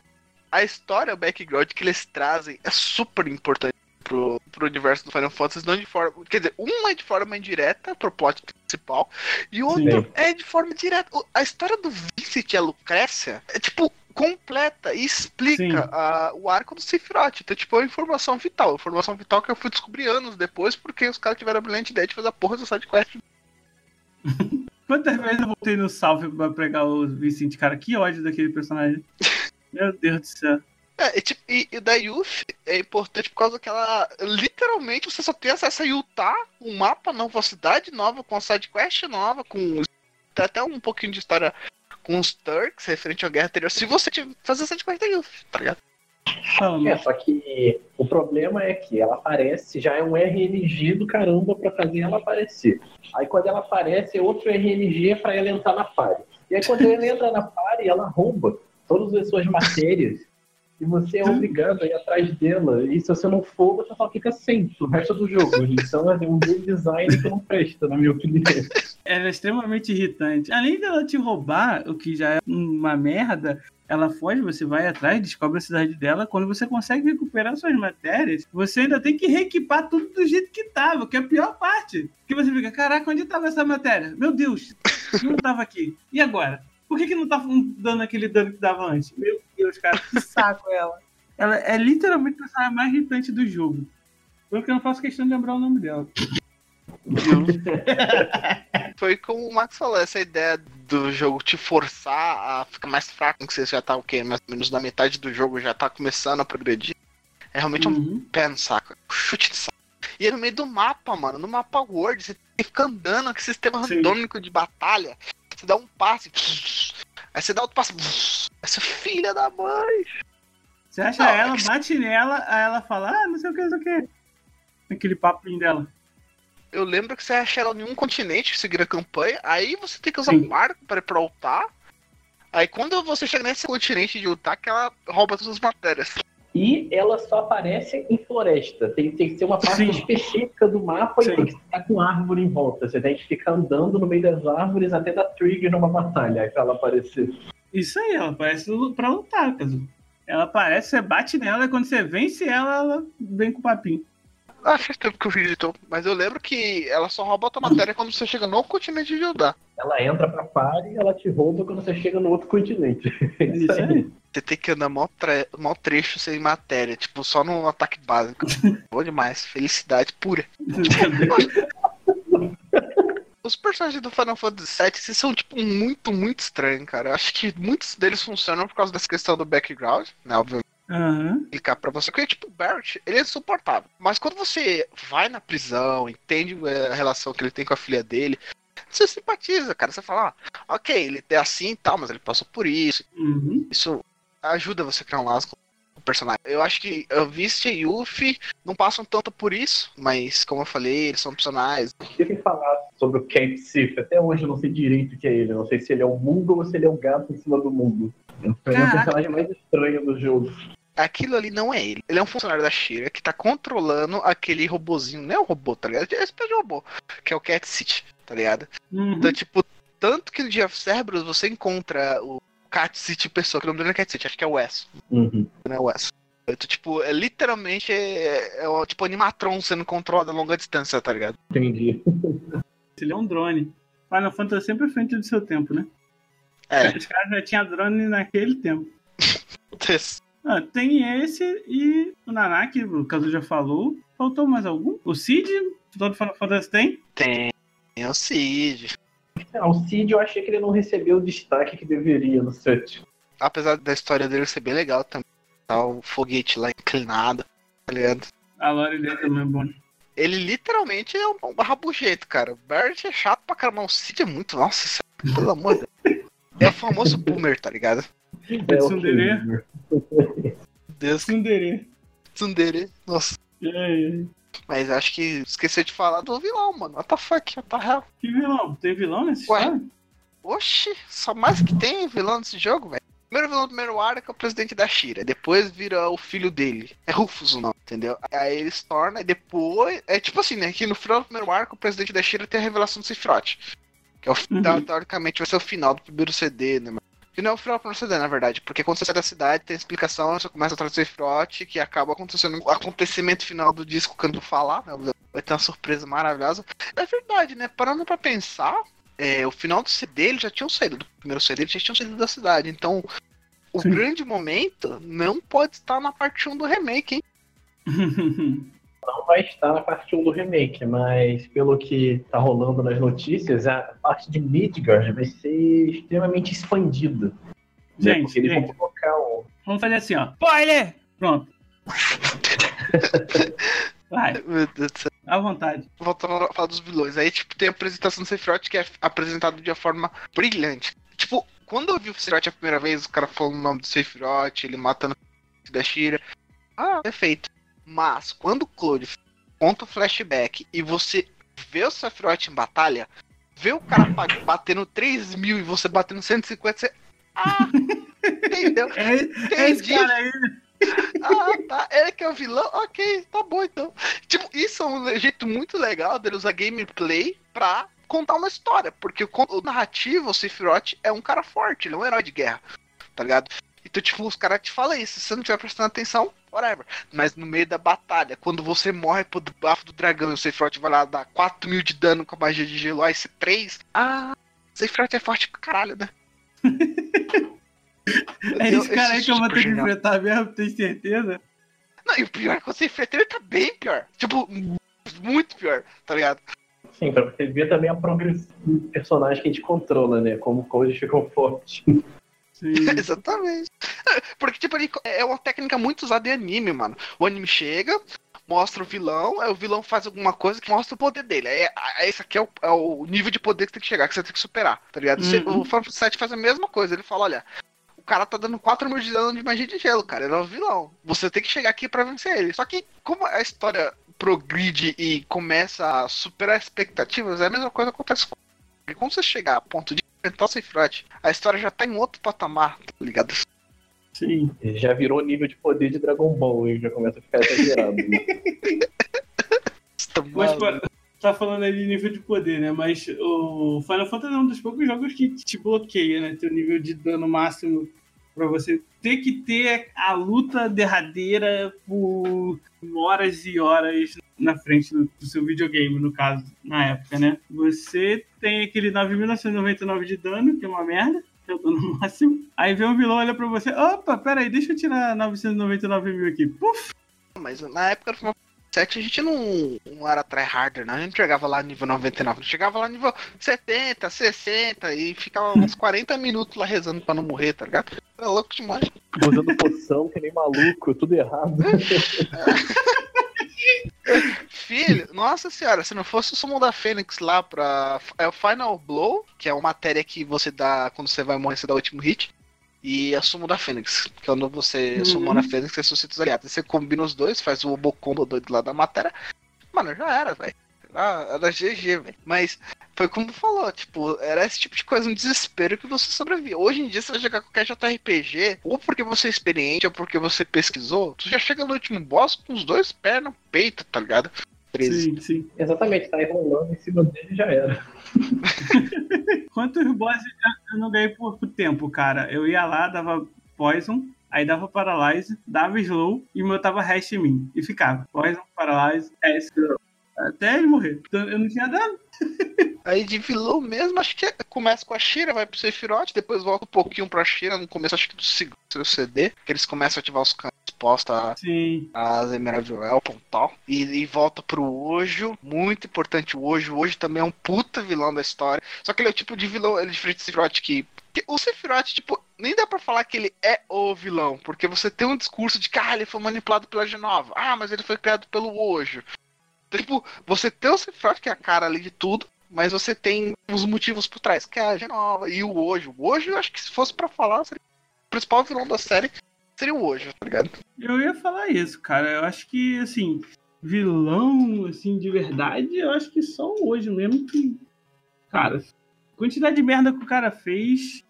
Speaker 2: a história, o background que eles trazem é super importante pro, pro universo do Final Fantasy, não de forma. Quer dizer, um é de forma indireta pro plot principal, e o outro
Speaker 3: Sim.
Speaker 2: é de forma direta. A história do Vincent e a Lucrécia é, tipo, completa e explica a- o arco do Sephiroth. Então, tipo, é uma informação vital. Informação vital que eu fui descobrir anos depois, porque os caras tiveram a brilhante ideia de fazer a porra do sidequest.
Speaker 1: Quantas vezes eu voltei no salve pra pegar o Vicente, cara? Que ódio daquele personagem. Meu Deus do céu.
Speaker 2: É, e, tipo, e, e da Yuffie é importante por causa que ela. Literalmente você só tem acesso a Utah, um mapa novo, uma cidade nova, com a sidequest nova, com. Tem até um pouquinho de história com os Turks referente à guerra anterior. Se você tiver- fazer a sidequest da Yuffie, tá ligado?
Speaker 3: É, só que o problema é que ela aparece, já é um RNG do caramba pra fazer ela aparecer. Aí quando ela aparece, é outro RNG pra ela entrar na party. E aí quando ela entra na party, ela rouba todas as suas matérias. E você é obrigado a ir atrás dela. E se você não for, você só fica sem pro resto do jogo. Então é um design que não presta, na minha opinião.
Speaker 1: Ela é extremamente irritante. Além dela te roubar, o que já é uma merda, ela foge, você vai atrás, descobre a cidade dela. Quando você consegue recuperar suas matérias, você ainda tem que reequipar tudo do jeito que tava, que é a pior parte. Que você fica, caraca, onde tava essa matéria? Meu Deus, não tava aqui. E agora? Por que, que não tá dando aquele dano que dava antes? Meu Deus, cara, que saco ela. Ela é literalmente a personagem mais irritante do jogo. Porque eu não faço questão de lembrar o nome dela.
Speaker 2: Foi como o Max falou, essa ideia do jogo te forçar a ficar mais fraco, que você já tá o quê? Mais ou menos na metade do jogo, já tá começando a progredir. É realmente um
Speaker 1: Uhum.
Speaker 2: pé no saco. Um chute de saco. E é no meio do mapa, mano. No mapa Word, você tem que ficar andando com sistema
Speaker 1: Sim.
Speaker 2: randômico de batalha. Você dá um passe. Aí você dá outro passe. Essa filha da mãe.
Speaker 1: Você acha
Speaker 2: Não,
Speaker 1: ela,
Speaker 2: é
Speaker 1: bate nela, aí ela fala, ah, não sei o que, não sei o que. Aquele papinho dela.
Speaker 2: Eu lembro que você acha ela em um continente, seguir a campanha. Aí você tem que usar
Speaker 1: Sim.
Speaker 2: um arco para ir pra Utah. Aí quando você chega nesse continente de Utah, que ela rouba todas as matérias.
Speaker 3: E ela só aparece em floresta. Tem, tem que ser uma parte
Speaker 1: Sim.
Speaker 3: específica do mapa
Speaker 1: Sim.
Speaker 3: e tem que estar com árvore em volta. Você tem que ficar andando no meio das árvores até dar trigger numa batalha pra ela aparecer.
Speaker 1: Isso aí, ela aparece pra lutar, caso. Ela aparece, você bate nela, e quando você vence ela, ela vem com o papinho.
Speaker 2: Ah, faz tempo que eu vi então. Mas eu lembro que ela só rouba a tua matéria quando você chega no continente de Utah.
Speaker 3: Ela entra pra party e ela te rouba quando você chega no outro continente. É
Speaker 1: Isso aí.
Speaker 2: Você tem que andar mó, tre mó trecho sem matéria, tipo, só no ataque básico. Bom demais, felicidade pura. os personagens do Final Fantasy VII são, tipo, muito, muito estranhos, cara. Eu acho que muitos deles funcionam por causa dessa questão do background, né? Obviamente.
Speaker 1: Aham.
Speaker 2: explicar pra você. Porque, tipo, o Barrett, ele é insuportável. Mas quando você vai na prisão, entende é, a relação que ele tem com a filha dele, você simpatiza, cara. Você fala, ah, ok, ele é assim e tal, mas ele passou por isso.
Speaker 1: Uhum.
Speaker 2: Isso ajuda você a criar um laço com o personagem. Eu acho que a Vista e Yuffie não passam tanto por isso, mas, como eu falei, eles são personagens.
Speaker 3: Queria falar sobre o Cat Sif. Até hoje eu não sei direito o que é ele. Eu não sei se ele é o mundo ou se ele é o gato em cima do mundo. Ele é o personagem mais estranho do jogo.
Speaker 2: Aquilo ali não é ele. Ele é um funcionário da Shira que tá controlando aquele robozinho. Não é um robô, tá ligado? É espécie de robô. Que é o Cat City, tá ligado?
Speaker 1: Uhum.
Speaker 2: Então, tipo, tanto que no Dia of Cerberus você encontra o Cat City pessoa, que o nome dele não é Cat City, acho que é o Wes.
Speaker 3: Uhum.
Speaker 2: Não é o Wes. Então, tipo, é literalmente é, é o tipo animatron sendo controlado a longa distância, tá ligado?
Speaker 3: Entendi.
Speaker 1: Ele é um drone. Final Fantasy sempre à frente do seu tempo, né?
Speaker 2: É.
Speaker 1: Os caras já tinham drone naquele tempo. Ah, tem esse e o Nanak, o Kazu já falou. Faltou mais algum? O Cid, todo Final Fantasy tem?
Speaker 2: Tem o Cid.
Speaker 3: Ah, o Cid eu achei que ele não recebeu o destaque que deveria no set.
Speaker 2: Apesar da história dele ser bem legal também. Tá o foguete lá inclinado, tá ligado?
Speaker 1: A lore dele também é bom.
Speaker 2: Ele literalmente é um, um rabugento, cara. O Barrett é chato pra caramba. O Cid é muito. Nossa, pelo amor de Deus. É o famoso boomer, tá ligado?
Speaker 3: É,
Speaker 1: Tsundere.
Speaker 2: Deus,
Speaker 1: Tsundere.
Speaker 2: Tsundere. Nossa.
Speaker 1: É,
Speaker 2: Mas acho que esqueceu de falar do vilão, mano. What the fuck? What the hell?
Speaker 1: Que vilão? Tem vilão nesse
Speaker 2: Ué.
Speaker 1: história?
Speaker 2: Oxi, só mais que tem vilão nesse jogo, velho. Primeiro vilão do primeiro arco é o presidente da Shira. Depois vira o filho dele. É Rufus o nome, entendeu? Aí ele se torna e depois. É tipo assim, né? Que no final do primeiro arco, o presidente da Shira tem a revelação do Sephiroth. Que é o,
Speaker 1: Uhum.
Speaker 2: teoricamente vai ser o final do primeiro CD, né, mano? Que não é o final primeiro CD, na verdade. Porque quando você sai da cidade, tem explicação, você começa atrás do Sephiroth, que acaba acontecendo o acontecimento final do disco quando falar, né? Vai ter uma surpresa maravilhosa. É verdade, né? Parando pra pensar, é, o final do CD eles já tinham saído do primeiro CD, eles já tinham saído da cidade. Então, o
Speaker 1: Sim.
Speaker 2: grande momento não pode estar na parte 1 do remake, hein?
Speaker 3: Não vai estar na parte 1 do remake, mas pelo que tá rolando nas notícias, a parte de Midgard vai ser extremamente expandida. né?
Speaker 1: Gente,
Speaker 3: Porque eles
Speaker 1: gente.
Speaker 3: vão colocar um.
Speaker 1: Vamos fazer assim, ó. Spoiler! Pronto. Vai,
Speaker 2: Meu Deus do céu.
Speaker 1: à vontade.
Speaker 2: Voltando a falar dos vilões. Aí, tipo, tem a apresentação do Sephiroth que é apresentado de uma forma brilhante. Tipo, quando eu vi o Sephiroth a primeira vez, o cara falando o nome do Sephiroth, ele matando o da Shira. Ah, perfeito. Mas, quando o Claude conta o flashback e você vê o Sephiroth em batalha, vê o cara batendo 3 mil e você batendo 150, você. Ah! Entendeu?
Speaker 1: É, é esse
Speaker 2: Entendi.
Speaker 1: cara aí.
Speaker 2: Ah, tá. Ele que é o vilão? Ok, tá bom então. Tipo, isso é um jeito muito legal dele usar gameplay pra contar uma história. Porque o, o narrativo, o Sephiroth, é um cara forte, ele é um herói de guerra. Tá ligado? Então, tipo, os caras te falam isso. Se você não estiver prestando atenção, whatever. Mas no meio da batalha, quando você morre pro bafo do dragão e o Sephiroth vai lá dar 4 mil de dano com a magia de gelo, aí você 3. Ah, o Sephiroth é forte pra caralho, né?
Speaker 1: É esse
Speaker 2: Eu-
Speaker 1: cara aí que eu vou
Speaker 2: tipo
Speaker 1: ter que
Speaker 2: genial.
Speaker 1: enfrentar mesmo, tem certeza?
Speaker 2: Não, e o pior é que você enfrenta ele tá bem pior. Tipo, muito pior, tá ligado?
Speaker 3: Sim, pra você ver também a progressão do personagem que a gente controla, né? Como coisas ficam fortes.
Speaker 2: Exatamente. Porque, tipo, ele é uma técnica muito usada em anime, mano. O anime chega, mostra o vilão, aí o vilão faz alguma coisa que mostra o poder dele. Aí, aí esse aqui é o, é o nível de poder que tem que chegar, que você tem que superar, tá ligado?
Speaker 1: Uhum.
Speaker 2: O Final Fantasy VII faz a mesma coisa. Ele fala, olha, o cara tá dando 4 mil de dano de magia de gelo, cara. Ele é o vilão. Você tem que chegar aqui pra vencer ele. Só que, como a história progride e começa a superar expectativas, é a mesma coisa que acontece com quando você chegar a ponto de enfrentar o Sephiroth, a história já tá em outro patamar, tá ligado?
Speaker 1: Sim.
Speaker 3: Ele já virou nível de poder de Dragon Ball e já começa a ficar exagerado. né?
Speaker 2: Tá
Speaker 1: Mas, pô, tá falando aí de nível de poder, né? Mas o Final Fantasy é um dos poucos jogos que te bloqueia, né? Teu nível de dano máximo pra você ter que ter a luta derradeira por horas e horas na frente do, do seu videogame, no caso, na época, né? Você tem aquele 9.999 de dano, que é uma merda, que é o dano máximo. Aí vem um vilão, olha pra você, opa, pera aí, deixa eu tirar 999 mil aqui. Puf!
Speaker 2: Mas na época do Final 7 a gente não, não era tryharder, não. A gente chegava lá nível 99. A gente chegava lá nível 70, 60 e ficava uns 40 minutos lá rezando pra não morrer, tá ligado? É louco demais.
Speaker 3: Usando poção, que nem maluco, tudo errado.
Speaker 2: Filho, nossa senhora, se não fosse o sumo da Fênix lá pra. É o Final Blow, que é uma matéria que você dá quando você vai morrer, você dá o último hit. E a sumo da Fênix, que quando você
Speaker 1: Uhum.
Speaker 2: sumou a Fênix, você ressuscita os aliados. Você combina os dois, faz o Obocombo doido lá da matéria. Mano, já era, velho. Era, era GG, velho. Mas foi como falou, tipo, era esse tipo de coisa, um desespero que você sobrevivia. Hoje em dia, você vai jogar qualquer JRPG, ou porque você é experiente, ou porque você pesquisou, tu já chega no último boss com os dois pés no peito, tá ligado? 13.
Speaker 1: Sim, sim.
Speaker 3: Exatamente, tá enrolando em cima dele já era.
Speaker 1: Quantos bosses eu- não ganhei por, tempo, cara? Eu ia lá, dava poison, aí dava paralyze, dava slow e meu tava rest em mim. E ficava. Poison, paralyze, rest, slow. Até ele morrer. Então, eu não tinha dano.
Speaker 2: Aí de vilão mesmo, acho que é- começa com a Shira, vai pro Sephiroth, depois volta um pouquinho pra Shira, no começo acho que do segundo CD, que eles começam a ativar os canos expostos a-
Speaker 1: Sim.
Speaker 2: as Emerald Welcome e tal. E, e volta pro Ojo, muito importante o Ojo. O Ojo também é um puta vilão da história. Só que ele é o tipo de vilão, ele é diferente do Sephiroth que. que o Sephiroth, tipo, nem dá pra falar que ele é o vilão, porque você tem um discurso de que ah, ele foi manipulado pela Genova. Ah, mas ele foi criado pelo Ojo. Então, tipo, você tem o Sephiroth, que é a cara ali de tudo, mas você tem os motivos por trás, que é a Genova e o Ojo. O Ojo, eu acho que se fosse pra falar, seria o principal vilão da série seria o Ojo, tá ligado?
Speaker 1: Eu ia falar isso, cara. Eu acho que, assim, vilão, assim, de verdade, eu acho que só hoje mesmo que. Cara, quantidade de merda que o cara fez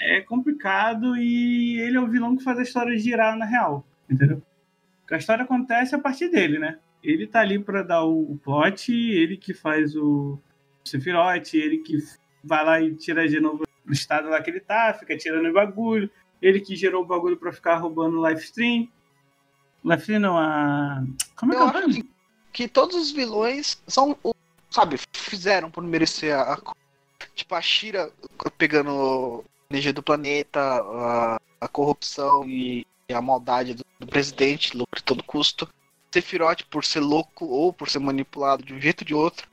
Speaker 1: é complicado e ele é o vilão que faz a história girar na real, entendeu? Porque a história acontece a partir dele, né? Ele tá ali pra dar o o plot, ele que faz o Sephiroth, ele que vai lá e tira de novo do estado lá que ele tá, fica tirando o bagulho. Ele que gerou o bagulho pra ficar roubando live stream. Live stream não, a. Como é que
Speaker 2: Eu
Speaker 1: é o nome?
Speaker 2: que todos os vilões são, o- sabe, fizeram por merecer a, a- tipo a Shira pegando energia do planeta, a, a corrupção e, e a maldade do, do presidente, lucro a todo custo. Sephiroth por ser louco ou por ser manipulado de um jeito ou de outro.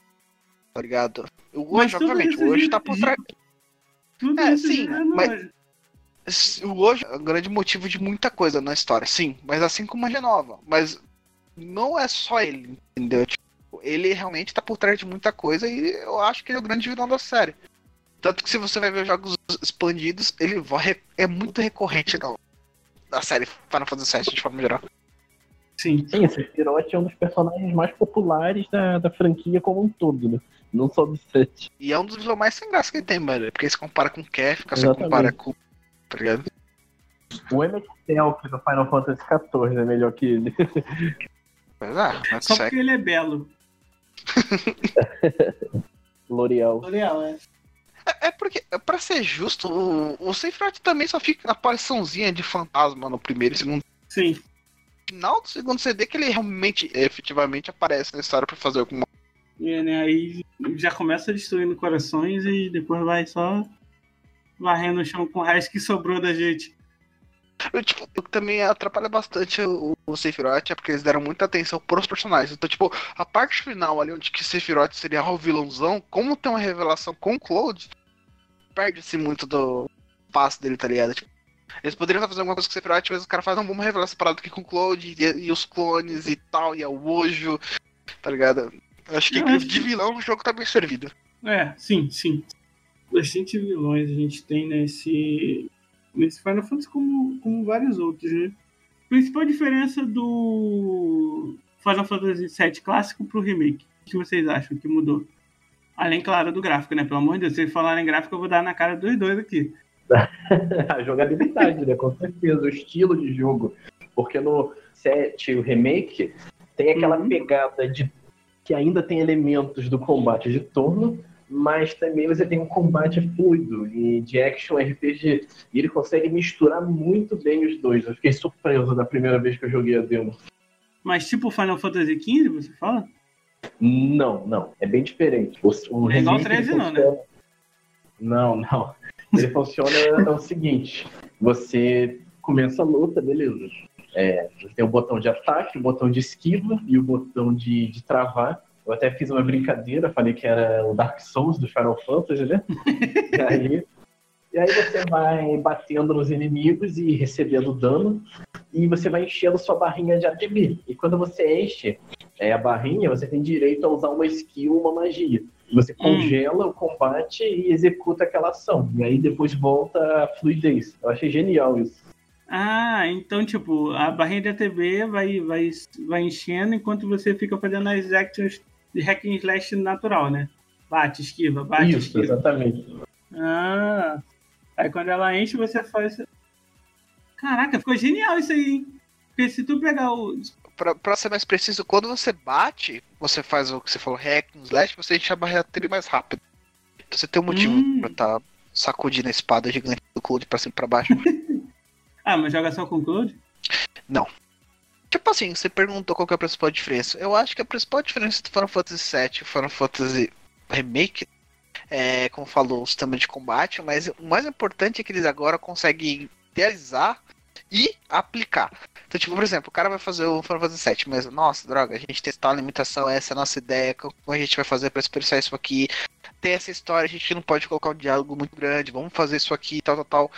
Speaker 2: Tá ligado? O
Speaker 1: Mas
Speaker 2: hoje,
Speaker 1: tudo
Speaker 2: obviamente, o hoje tá por trás.
Speaker 1: Tudo
Speaker 2: É, sim, mas-. O hoje é um grande motivo de muita coisa na história, sim. Mas assim como a Genova. Mas não é só ele, entendeu? Tipo, ele realmente tá por trás de muita coisa e eu acho que ele é o grande vilão da série. Tanto que se você vai ver os jogos expandidos, ele vai- é muito recorrente na, na série Final Fantasy VII de forma geral.
Speaker 1: Sim.
Speaker 3: Sim, esse Sephiroth é um dos personagens mais populares da, da franquia como um todo, né? Não do set.
Speaker 2: E é um dos vilões mais sem graça que ele tem, mano. Porque se compara com o Kefka, se compara com. Tá ligado?
Speaker 3: O Emmett Selk do Final Fantasy XIV é melhor que ele.
Speaker 2: Pois é, mas
Speaker 1: Só porque ele é belo.
Speaker 3: L'Oreal.
Speaker 1: Leal, é.
Speaker 2: É porque, pra ser justo, o, o Sephiroth também só fica na apariçãozinha de fantasma no primeiro e segundo
Speaker 1: Sim.
Speaker 2: final do segundo CD que ele realmente, efetivamente, aparece na história pra fazer alguma
Speaker 1: E, né, aí já começa destruindo corações e depois vai só varrendo o chão com o resto que sobrou da gente.
Speaker 2: Eu, tipo, o também atrapalha bastante o, o Sephiroth é porque eles deram muita atenção pros personagens. Então, tipo, a parte final ali, onde que Sephiroth seria o vilãozão, como tem uma revelação com o Cloud, perde-se muito do passo dele, tá ligado? Tipo, eles poderiam estar fazendo alguma coisa com o Sephiroth, mas os caras fazem, não, vamos revelar essa parada aqui com o Cloud e, e os clones e tal, e é o Ojo, tá ligado? Acho que
Speaker 1: acho
Speaker 2: de vilão o jogo tá bem servido.
Speaker 1: É, sim, sim. Bastante vilões a gente tem nesse, nesse Final Fantasy como, como vários outros, né? A principal diferença do Final Fantasy VII clássico pro remake. O que vocês acham que mudou? Além, claro, do gráfico, né? Pelo amor de Deus, se vocês falarem gráfico, eu vou dar na cara dos dois aqui.
Speaker 3: A jogabilidade, né? Com certeza. O estilo de jogo. Porque no 7, o remake, tem aquela
Speaker 1: Uhum.
Speaker 3: pegada de que ainda tem elementos do combate de turno, mas também você tem um combate fluido e de action RPG. E ele consegue misturar muito bem os dois. Eu fiquei surpreso da primeira vez que eu joguei a demo.
Speaker 1: Mas tipo Final Fantasy XV, você fala?
Speaker 3: Não, não. É bem diferente. O, o
Speaker 1: É igual
Speaker 3: remake, ele
Speaker 1: 13 não, né?
Speaker 3: funciona- Não, não. Ele funciona é o seguinte: você começa a luta, beleza. É, tem o botão de ataque, o botão de esquiva e o botão de, de travar. Eu até fiz uma brincadeira, falei que era o Dark Souls do Final Fantasy, né? e, aí, e aí você vai batendo nos inimigos e recebendo dano, e você vai enchendo sua barrinha de ATB. E quando você enche é, a barrinha, você tem direito a usar uma skill, uma magia. Você congela hum. o combate e executa aquela ação. E aí depois volta a fluidez. Eu achei genial isso.
Speaker 1: Ah, então, tipo, a barrinha de ATB vai, vai, vai enchendo enquanto você fica fazendo as actions de hack and slash natural, né? Bate, esquiva, bate,
Speaker 3: Isso,
Speaker 1: esquiva.
Speaker 3: exatamente.
Speaker 1: Ah, aí quando ela enche, você faz... Caraca, ficou genial isso aí, hein? Porque se tu pegar o...
Speaker 2: Pra, pra ser mais preciso, quando você bate, você faz o que você falou, hack and slash, você enche a barreira dele mais rápido. Então você tem um motivo hum. pra estar tá sacudindo a espada gigante do Cloud pra cima e pra baixo.
Speaker 1: ah, mas joga só com Cloud?
Speaker 2: Não. Tipo assim, você perguntou qual é a principal diferença. Eu acho que a principal diferença do Final Fantasy VII e Final Fantasy Remake é, como falou, o sistema de combate, mas o mais importante é que eles agora conseguem idealizar e aplicar. Então, tipo, por exemplo, o cara vai fazer o Final Fantasy VII, mas, nossa, droga, a gente testou a limitação, essa é a nossa ideia, como a gente vai fazer para expressar isso aqui. Tem essa história, a gente não pode colocar um diálogo muito grande, vamos fazer isso aqui, tal, tal, tal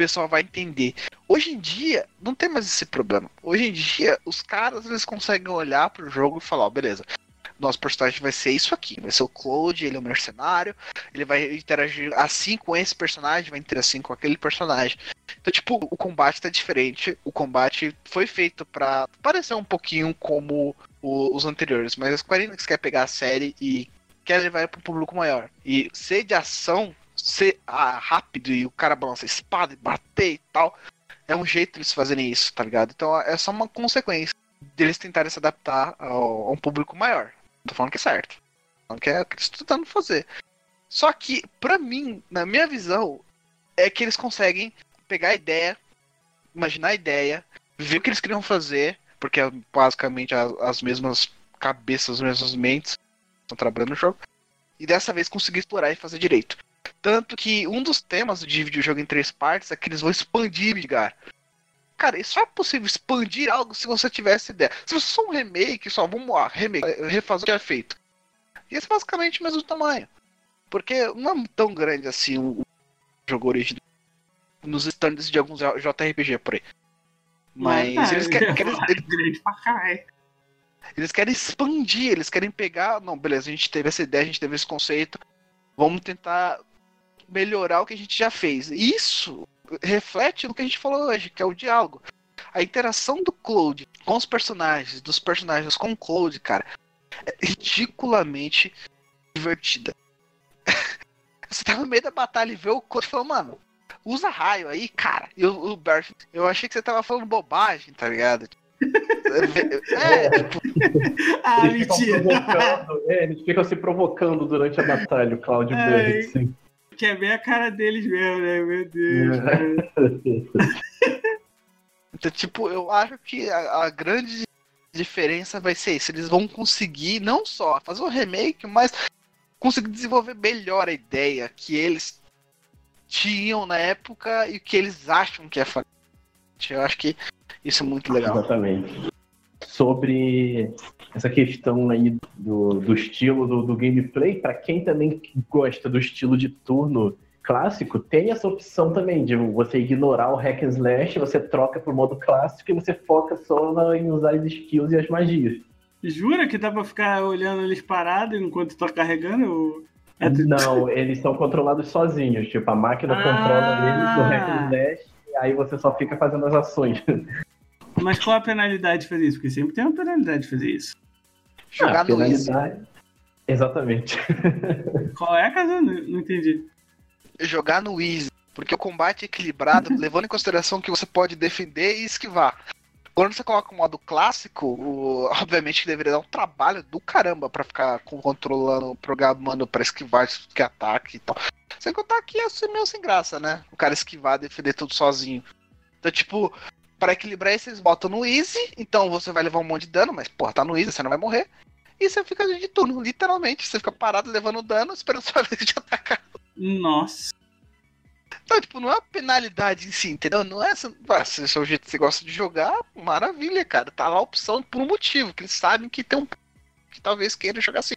Speaker 2: pessoal vai entender. Hoje em dia, não tem mais esse problema. Hoje em dia, os caras eles conseguem olhar pro jogo e falar: ó, beleza, nosso personagem vai ser isso aqui. Vai ser o Claude, ele é um mercenário, ele vai interagir assim com esse personagem, vai interagir assim com aquele personagem. Então, tipo, o combate tá diferente. O combate foi feito para parecer um pouquinho como o, os anteriores, mas a Square Enix quer pegar a série e quer levar para um público maior. E ser de ação ser ah, rápido e o cara balançar espada e bater e tal. É um jeito eles fazerem isso, tá ligado? Então é só uma consequência deles tentarem se adaptar ao, a um público maior. Não tô falando que é certo. Não que é o que eles estão tentando fazer. Só que, pra mim, na minha visão, é que eles conseguem pegar a ideia, imaginar a ideia, ver o que eles queriam fazer, porque é basicamente as, as mesmas cabeças, as mesmas mentes estão trabalhando no jogo, e dessa vez conseguir explorar e fazer direito. Tanto que um dos temas de videojogo em três partes é que eles vão expandir Midgar. Cara, isso é possível expandir algo se você tivesse ideia. Se você só um remake, só vamos lá, remake, refazer o que é feito. E esse é basicamente o mesmo tamanho. Porque não é tão grande assim o jogo original nos stands de alguns JRPG por aí. Mas ah, eles querem. querem eles, eles querem expandir, eles querem pegar. Não, beleza, a gente teve essa ideia, a gente teve esse conceito. Vamos tentar melhorar o que a gente já fez. Isso reflete no que a gente falou hoje, que é o diálogo. A interação do Cloud com os personagens, dos personagens com o Cloud, cara, é ridiculamente divertida. Você tá no meio da batalha e vê o Cloud falando, mano, usa raio aí, cara. E o, o Bert, eu achei que você tava falando bobagem, tá ligado?
Speaker 3: É, é, tipo... ah, eles mentira. Ficam é, eles ficam se provocando durante a batalha, o Claudio é, Bert, sim
Speaker 1: que é bem a cara deles mesmo, né? Meu Deus.
Speaker 2: então, tipo, eu acho que a, a, grande diferença vai ser isso. Eles vão conseguir não só fazer um remake, mas conseguir desenvolver melhor a ideia que eles tinham na época e o que eles acham que é fazer. Eu acho que isso é muito legal.
Speaker 3: Exatamente. Sobre essa questão aí do, do estilo do, do gameplay, para quem também gosta do estilo de turno clássico, tem essa opção também de você ignorar o hack and slash, você troca pro modo clássico e você foca só em usar as skills e as magias.
Speaker 1: Jura que dá pra ficar olhando eles parados enquanto tá carregando?
Speaker 3: É Não, eles são controlados sozinhos. Tipo, a máquina ah. controla eles do hack and slash e aí você só fica fazendo as ações.
Speaker 1: Mas qual a penalidade de fazer isso? Porque sempre tem uma penalidade de fazer isso.
Speaker 3: Jogar ah, no Easy. Exatamente.
Speaker 1: Qual é, Caso? Não, não entendi.
Speaker 2: Jogar no Easy. Porque o combate é equilibrado, levando em consideração que você pode defender e esquivar. Quando você coloca o modo clássico, o, obviamente deveria dar um trabalho do caramba para ficar controlando, programando para esquivar que ataque e tal. Sem contar que ia ser meio sem graça, né? O cara esquivar, defender tudo sozinho. Então, tipo, para equilibrar isso, eles botam no easy, então você vai levar um monte de dano, mas porra, tá no easy, você não vai morrer. E você fica de turno, literalmente. Você fica parado levando dano, esperando sua vez de atacar.
Speaker 1: Nossa.
Speaker 2: Então, tipo, não é uma penalidade em si, entendeu? Não é essa. Ah, se esse é o jeito que você gosta de jogar, maravilha, cara. Tá lá a opção por um motivo, que eles sabem que tem um. que talvez queira jogar assim.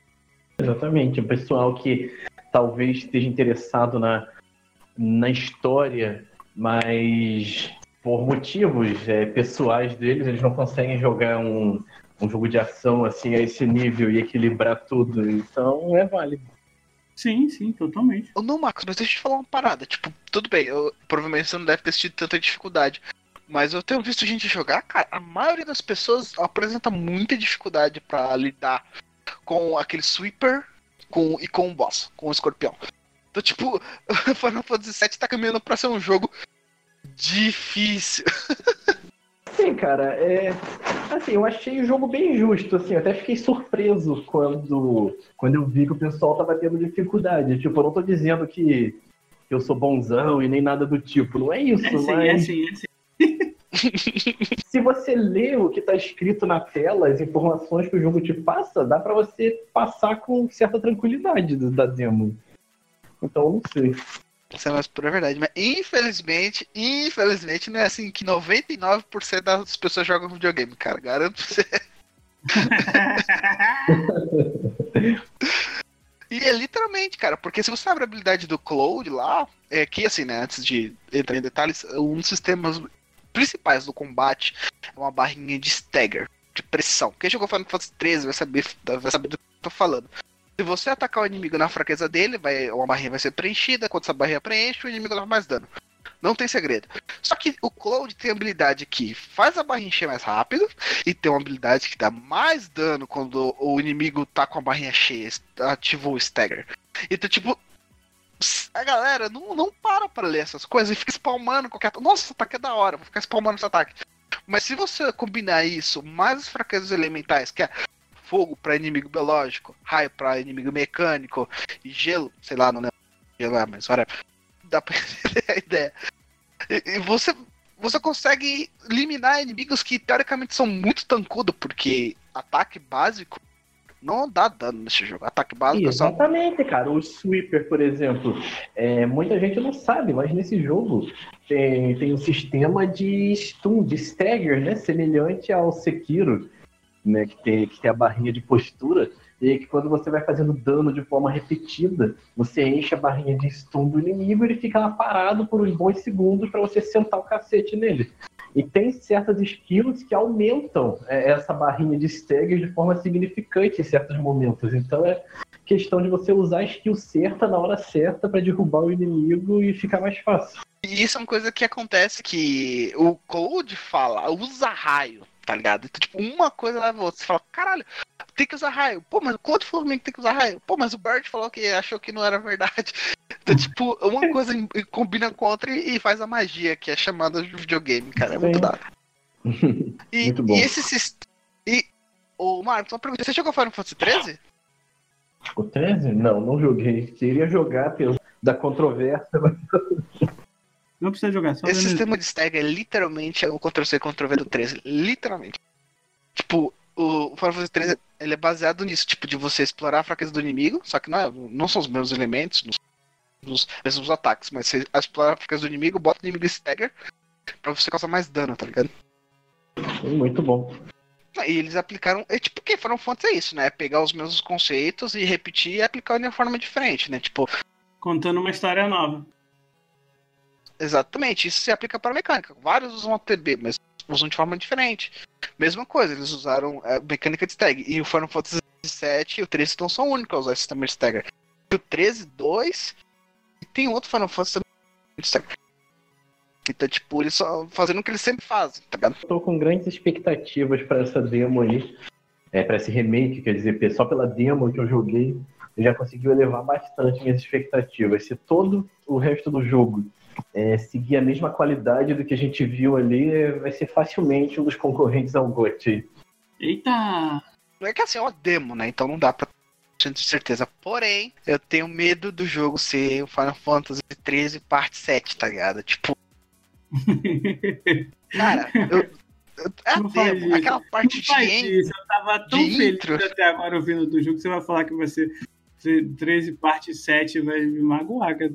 Speaker 3: Exatamente. O pessoal que talvez esteja interessado na, na história, mas por motivos é, pessoais deles, eles não conseguem jogar um, um jogo de ação assim a esse nível e equilibrar tudo. Então é válido.
Speaker 1: Sim, sim, totalmente.
Speaker 2: Não, Marcos, mas deixa eu te falar uma parada. Tipo, tudo bem, eu, provavelmente você não deve ter tido tanta dificuldade. Mas eu tenho visto gente jogar, cara, a maioria das pessoas apresenta muita dificuldade para lidar com aquele sweeper com, e com o boss, com o escorpião. Então, tipo, Final Fantasy VII tá caminhando pra ser um jogo difícil.
Speaker 3: Sim, cara, é. Assim, eu achei o jogo bem justo, assim, eu até fiquei surpreso quando, quando eu vi que o pessoal tava tendo dificuldade. Tipo, eu não tô dizendo que, que eu sou bonzão e nem nada do tipo, não é isso,
Speaker 1: É sim,
Speaker 3: mas.
Speaker 1: é sim, é sim.
Speaker 3: Se você lê o que tá escrito na tela, as informações que o jogo te passa, dá pra você passar com certa tranquilidade da demo. Então, eu não sei.
Speaker 2: Essa é mais pura verdade. Mas infelizmente, infelizmente, não é assim que 99% das pessoas jogam videogame, cara. Garanto pra você. E é literalmente, cara, porque se você abre a habilidade do Cloud lá, é que assim, né, antes de entrar em detalhes, um dos sistemas principais do combate é uma barrinha de stagger, de pressão. Quem jogou Final Fantasy 13 vai saber, vai saber do que eu tô falando. Se você atacar o inimigo na fraqueza dele, vai, uma barrinha vai ser preenchida, quando essa barrinha preenche, o inimigo leva mais dano. Não tem segredo. Só que o Cloud tem habilidade que faz a barrinha encher mais rápido e tem uma habilidade que dá mais dano quando o inimigo tá com a barrinha cheia, ativou o stagger. Então, tipo, a galera não, não para pra ler essas coisas e fica spalmando qualquer. Nossa, esse ataque é da hora, vou ficar spalmando esse ataque. Mas se você combinar isso mais as fraquezas elementais, que é fogo pra inimigo biológico, raio pra inimigo mecânico gelo, sei lá, não lembro gelo é, mas whatever. Dá pra entender a ideia. E, e você, você consegue eliminar inimigos que teoricamente são muito tancudos, porque ataque básico não dá dano nesse jogo. Ataque básico é só
Speaker 3: Exatamente, cara. O Sweeper, por exemplo, é, muita gente não sabe, mas nesse jogo tem, tem um sistema de stun, de stagger, né? Semelhante ao Sekiro, né? Que tem, que tem a barrinha de postura. E que quando você vai fazendo dano de forma repetida, você enche a barrinha de stun do inimigo e ele fica lá parado por uns bons segundos para você sentar o cacete nele. E tem certas skills que aumentam é, essa barrinha de stagger de forma significante em certos momentos. Então é questão de você usar a skill certa na hora certa para derrubar o inimigo e ficar mais fácil.
Speaker 2: E isso é uma coisa que acontece que o Code fala, usa raio, tá ligado? Então, tipo, uma coisa leva a outra. Você fala, caralho, tem que usar raio. Pô, mas o falou que tem que usar raio. Pô, mas o Bird falou que achou que não era verdade. Então, tipo, uma coisa combina com a outra e faz a magia, que é chamada de videogame, cara. É muito da hora. E,
Speaker 3: Muito bom.
Speaker 2: e esse sistema. E. Ô, Marcos, uma pergunta. Você jogou Final Fantasy 13?
Speaker 3: O 13? Não, não joguei. Queria jogar pelo da controvérsia, mas
Speaker 1: Não precisa jogar, só
Speaker 2: Esse sistema de stag é literalmente o Ctrl-C, Ctrl-V do 13. Literalmente. Tipo, o Final Fantasy 13 ele é baseado nisso, tipo, de você explorar a fraqueza do inimigo, só que não, é, não são os mesmos elementos, nos, nos mesmos ataques, mas você explorar a fraqueza do inimigo, bota o inimigo em stagger pra você causar mais dano, tá ligado?
Speaker 3: muito bom.
Speaker 2: E eles aplicaram. É tipo que Final Fantasy é isso, né? É pegar os mesmos conceitos e repetir e aplicar de uma forma diferente, né? Tipo,
Speaker 1: Contando uma história nova.
Speaker 2: Exatamente, isso se aplica para a mecânica. Vários usam ATB, mas usam de forma diferente. Mesma coisa, eles usaram a mecânica de stag. E o Final Fantasy VII e o 13 não são únicos a usar esse sistema de stagger. E o 13, 2 e tem outro Final Fantasy de stagger. Então, tipo, eles só fazendo o que eles sempre fazem, tá ligado?
Speaker 3: Tô com grandes expectativas para essa demo aí. É, para esse remake, quer dizer, só pela demo que eu joguei, já consegui elevar bastante minhas expectativas. Se todo o resto do jogo é, seguir a mesma qualidade do que a gente viu ali, é, vai ser facilmente um dos concorrentes ao GOT.
Speaker 1: Eita!
Speaker 2: Não é que assim, é uma demo, né? Então não dá pra ter certeza. Porém, eu tenho medo do jogo ser o Final Fantasy 13 parte 7, tá ligado? Tipo, cara, eu, é
Speaker 1: Não faz
Speaker 2: demo,
Speaker 1: isso.
Speaker 2: aquela parte
Speaker 1: Não
Speaker 2: de
Speaker 1: faz isso, eu tava tão feliz
Speaker 2: intro.
Speaker 1: até agora ouvindo do jogo que você vai falar que vai ser 13 parte 7 vai me magoar, cara.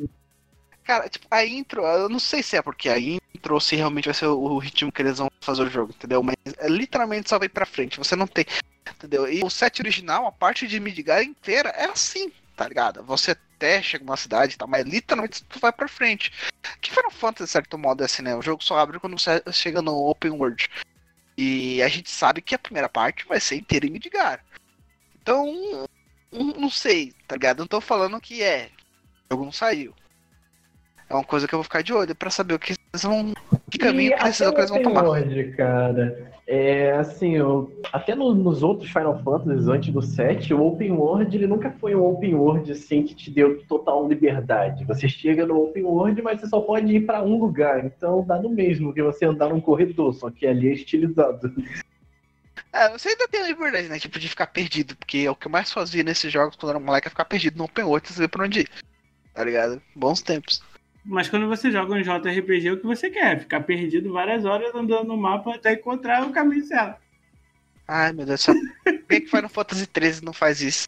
Speaker 2: Cara, tipo, a intro, eu não sei se é porque a intro ou se realmente vai ser o ritmo que eles vão fazer o jogo, entendeu? Mas é literalmente só vai pra frente. Você não tem. Entendeu? E o set original, a parte de Midgar inteira é assim, tá ligado? Você até chega numa cidade e tal, mas literalmente tu vai pra frente. Que Final Fantasy, de certo modo, é assim, né? O jogo só abre quando você chega no Open World. E a gente sabe que a primeira parte vai ser inteira em Midgar. Então, não sei, tá ligado? Não tô falando que é. O jogo não saiu. É uma coisa que eu vou ficar de olho pra saber o que eles vão. Que caminho que eles, que eles vão tomar.
Speaker 3: World, cara. É assim, eu, até no, nos outros Final Fantasy antes do 7, o Open World ele nunca foi um Open World assim que te deu total liberdade. Você chega no Open World, mas você só pode ir para um lugar. Então dá no mesmo que você andar num corredor, só que ali é estilizado.
Speaker 2: É, você ainda tem a liberdade, né? Tipo, de ficar perdido. Porque é o que eu mais fazia nesses jogos quando era moleque é ficar perdido no Open World e saber pra onde ir. Tá ligado? Bons tempos.
Speaker 1: Mas quando você joga um JRPG, é o que você quer? Ficar perdido várias horas andando no mapa até encontrar o caminho certo.
Speaker 2: Ai, meu Deus do céu. Por que, que Final Fantasy XIII não faz isso?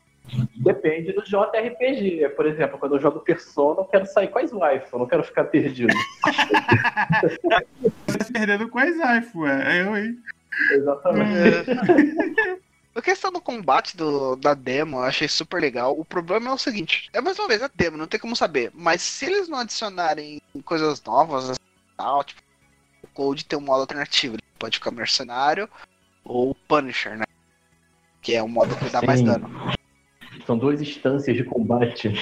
Speaker 3: Depende do JRPG. Por exemplo, quando eu jogo Persona, eu quero sair com as wife, eu não quero ficar perdido.
Speaker 1: tá se perdendo com as wife, é eu, hein?
Speaker 3: Exatamente.
Speaker 2: A questão do combate do, da demo eu achei super legal. O problema é o seguinte: é mais uma vez a demo, não tem como saber. Mas se eles não adicionarem coisas novas, tal, tipo, o Code tem um modo alternativo. Ele pode ficar mercenário ou Punisher, né? Que é um modo que dá
Speaker 3: Sim.
Speaker 2: mais dano.
Speaker 3: São duas instâncias de combate.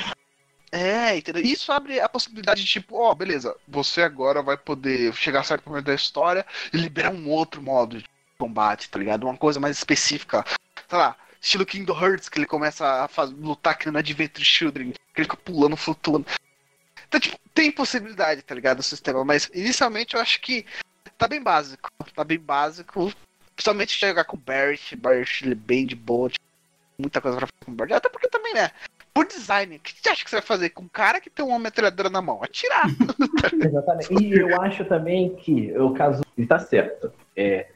Speaker 2: É, entendeu? Isso abre a possibilidade de tipo, ó, beleza, você agora vai poder chegar a certo momento da história e liberar um outro modo de combate, tá ligado? Uma coisa mais específica. Sei lá, estilo Kingdom Hearts, que ele começa a faz, lutar que no Adventure Children, que ele fica pulando, flutuando. Então, tipo, tem possibilidade, tá ligado? No sistema, mas inicialmente eu acho que tá bem básico. Tá bem básico. Principalmente jogar com o Barrett. Barrett ele é bem de boa. Tipo, muita coisa pra fazer com o Barrett. Até porque também, né? Por design, o que você acha que você vai fazer com um cara que tem uma metralhadora na mão? Atirar.
Speaker 3: Exatamente. E eu acho também que o caso. Ele tá certo. É,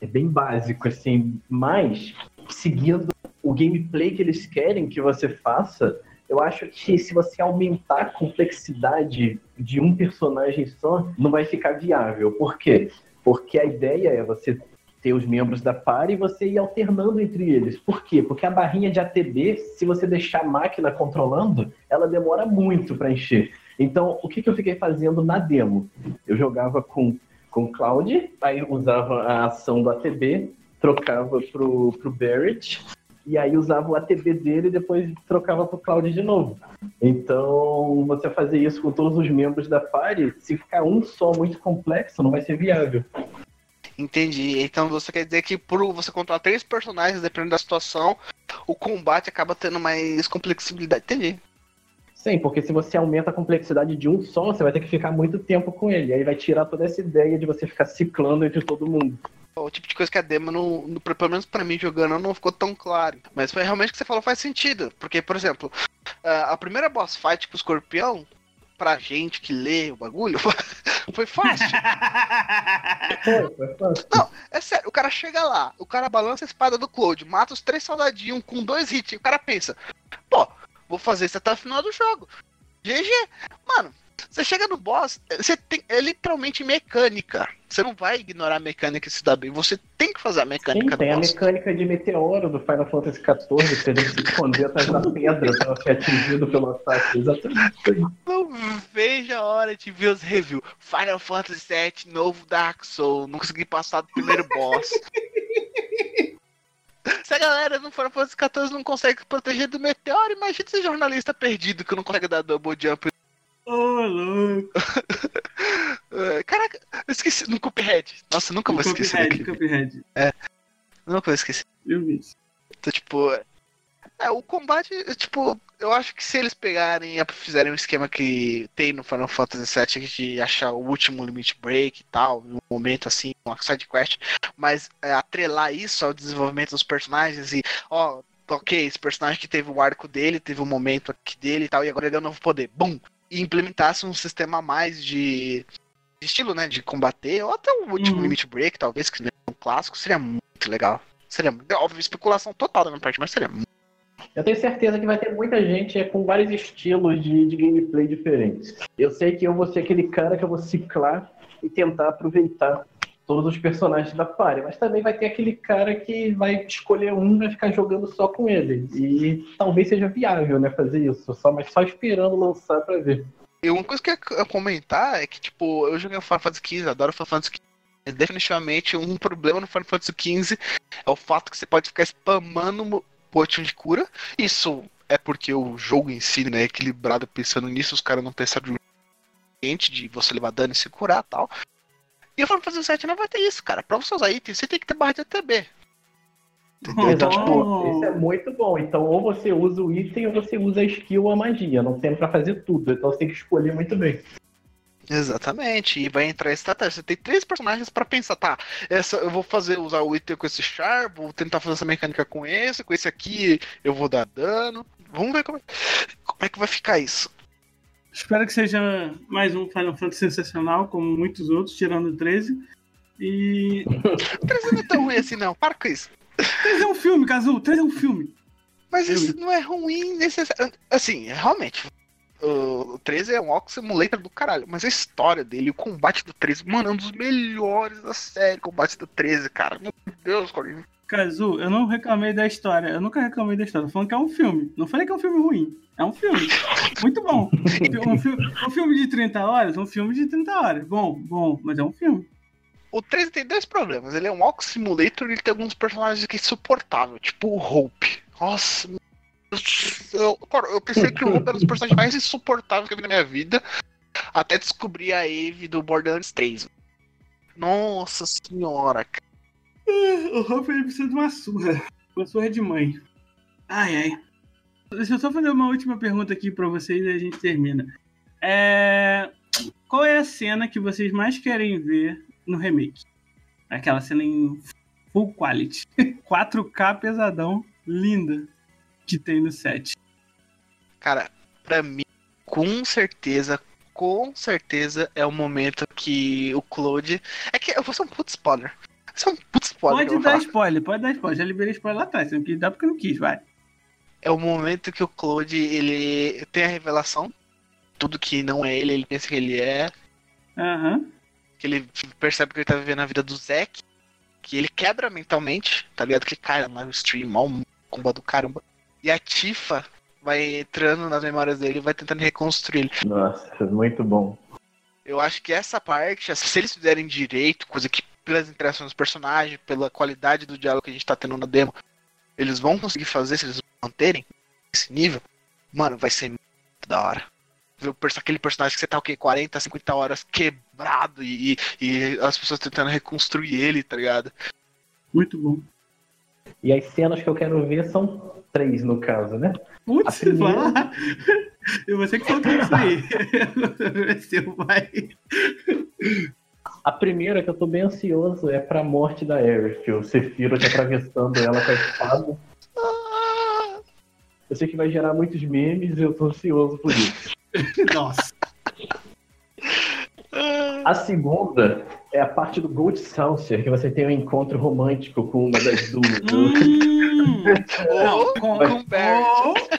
Speaker 3: é bem básico, assim, mas seguindo o gameplay que eles querem que você faça, eu acho que se você aumentar a complexidade de um personagem só, não vai ficar viável. Por quê? Porque a ideia é você ter os membros da party e você ir alternando entre eles. Por quê? Porque a barrinha de ATB, se você deixar a máquina controlando, ela demora muito para encher. Então, o que, que eu fiquei fazendo na demo? Eu jogava com com o Cloud, aí usava a ação do ATB, trocava pro, pro Barrett, e aí usava o ATB dele e depois trocava pro Cloud de novo. Então, você fazer isso com todos os membros da party, se ficar um só muito complexo, não vai ser viável.
Speaker 2: Entendi. Então você quer dizer que por você controlar três personagens, dependendo da situação, o combate acaba tendo mais complexibilidade. Entendi.
Speaker 3: Sim, porque se você aumenta a complexidade de um só, você vai ter que ficar muito tempo com ele. Aí vai tirar toda essa ideia de você ficar ciclando entre todo mundo.
Speaker 2: O tipo de coisa que a demo, não, no, pelo menos pra mim jogando, não ficou tão claro. Mas foi realmente o que você falou faz sentido. Porque, por exemplo, a primeira boss fight com o escorpião, pra gente que lê o bagulho, foi fácil.
Speaker 3: Foi, foi fácil.
Speaker 2: Não, é sério, o cara chega lá, o cara balança a espada do Cloud, mata os três soldadinhos com dois hits, e o cara pensa, pô, vou fazer isso até o final do jogo. GG. Mano, você chega no boss, você tem, é literalmente mecânica. Você não vai ignorar a mecânica e se dar bem. Você tem que fazer a mecânica
Speaker 3: Sim,
Speaker 2: do
Speaker 3: tem a
Speaker 2: boss.
Speaker 3: mecânica de meteoro do Final Fantasy XIV, que você tem que se esconder atrás da pedra pra ser atingido pelo ataque. Exatamente.
Speaker 2: Não vejo a hora de ver os reviews. Final Fantasy VII, novo Dark Souls. Não consegui passar do primeiro boss. Se a galera no Final Fantasy XIV não consegue proteger do meteoro, imagina esse jornalista perdido que não consegue dar double jump.
Speaker 1: Ô, louco.
Speaker 2: É, Caraca, eu esqueci no Cuphead. Nossa, nunca vou esquecer
Speaker 1: Cuphead. Cuphead.
Speaker 2: Nunca vou esquecer.
Speaker 1: Eu vi isso.
Speaker 2: Então, tipo. É, o combate, tipo, eu acho que se eles pegarem e fizerem um esquema que tem no Final Fantasy VII de achar o último limit break e tal, um momento assim, uma side quest, mas é, atrelar isso ao desenvolvimento dos personagens e, ó, ok, esse personagem que teve o arco dele, teve um momento aqui dele e tal, e agora ele deu um novo poder, bum! E implementasse um sistema a mais de, de estilo, né, de combater, ou até o último
Speaker 1: Uhum.
Speaker 2: limit break, talvez, que é um clássico, seria muito legal. Seria, óbvio, especulação total da minha parte, mas seria muito
Speaker 3: Eu tenho certeza que vai ter muita gente é, com vários estilos de, de gameplay diferentes. Eu sei que eu vou ser aquele cara que eu vou ciclar e tentar aproveitar todos os personagens da party, mas também vai ter aquele cara que vai escolher um e vai ficar jogando só com ele. E talvez seja viável, né, fazer isso, só mas só esperando lançar para ver.
Speaker 2: E uma coisa que eu comentar é que, tipo, eu joguei o Final Fantasy XV, adoro Final Fantasy XV. Definitivamente, um problema no Final Fantasy XV é o fato que você pode ficar spamando potion de cura. Isso é porque o jogo em si né, é equilibrado pensando nisso, os caras não pensaram de um de você levar dano e se curar tal. E o Final Fantasy VII não vai ter isso, cara. Pra você usar itens, você tem que ter barra de ATB.
Speaker 3: Entendeu? Então, tipo, isso é muito bom. Então, ou você usa o item ou você usa a skill ou a magia. Não tem para fazer tudo. Então, você tem que escolher muito bem.
Speaker 2: Exatamente, e vai entrar estratégia. Você tem três personagens para pensar, tá? Essa eu vou fazer usar o item com esse char, vou tentar fazer essa mecânica com esse, com esse aqui eu vou dar dano. Vamos ver como é, como é que vai ficar isso.
Speaker 1: Espero que seja mais um Final Fantasy sensacional, como muitos outros, tirando o 13. E.
Speaker 2: o 13 não é tão ruim assim, não. Para com isso.
Speaker 1: 13 é um filme, Kazu. 13 é um filme.
Speaker 2: Mas isso não é ruim necessariamente. Assim, realmente. O 13 é um Ox Simulator do caralho. Mas a história dele, o combate do 13, mano, é um dos melhores da série. O combate do 13, cara. Meu Deus, Corinho.
Speaker 1: Kazu, eu não reclamei da história. Eu nunca reclamei da história. Tô falando que é um filme. Não falei que é um filme ruim. É um filme. Muito bom. Um filme, um filme de 30 horas, um filme de 30 horas. Bom, bom, mas é um filme.
Speaker 2: O 13 tem dois problemas. Ele é um Ox Simulator e ele tem alguns personagens que é insuportável, tipo o Hope. Nossa, eu, cara, eu pensei que o Hope era um dos personagens mais insuportáveis que eu vi na minha vida. Até descobrir a Eve do Borderlands 3. Nossa senhora, cara.
Speaker 1: O Hope ele precisa de uma surra. Uma surra de mãe. Ai, ai. Deixa eu só fazer uma última pergunta aqui para vocês e a gente termina. É... Qual é a cena que vocês mais querem ver no remake? Aquela cena em full quality. 4K pesadão, linda, que tem no set.
Speaker 2: Cara, pra mim, com certeza, com certeza é o momento que o Claude. É que eu vou ser um puto spoiler. Isso é um puto spoiler.
Speaker 1: Pode dar falar. spoiler, pode dar spoiler. Já liberei spoiler lá atrás. Não quis dar porque não quis, vai.
Speaker 2: É o momento que o Claude ele tem a revelação. Tudo que não é ele, ele pensa que ele é.
Speaker 1: Aham. Uhum.
Speaker 2: Que ele percebe que ele tá vivendo a vida do Zack. Que ele quebra mentalmente, tá ligado? Que cai no live stream, mal comba do caramba. E a Tifa vai entrando nas memórias dele e vai tentando reconstruir ele.
Speaker 3: Nossa, muito bom.
Speaker 2: Eu acho que essa parte, se eles fizerem direito, coisa que pelas interações dos personagens, pela qualidade do diálogo que a gente tá tendo na demo, eles vão conseguir fazer se eles manterem esse nível, mano, vai ser muito da hora. Ver aquele personagem que você tá o quê? 40, 50 horas quebrado e, e as pessoas tentando reconstruir ele, tá ligado?
Speaker 1: Muito bom.
Speaker 3: E as cenas que eu quero ver são três, no caso, né?
Speaker 1: Putz, primeira... Eu vou ter que faltar isso aí. Seu pai.
Speaker 3: A primeira que eu tô bem ansioso é pra morte da Aerith, o Sephiroth atravessando ela com a espada. Eu sei que vai gerar muitos memes e eu tô ansioso por isso.
Speaker 1: Nossa.
Speaker 3: A segunda é a parte do Gold Saucer, que você tem um encontro romântico com uma das duas.
Speaker 1: Hum, ou com, o Bert.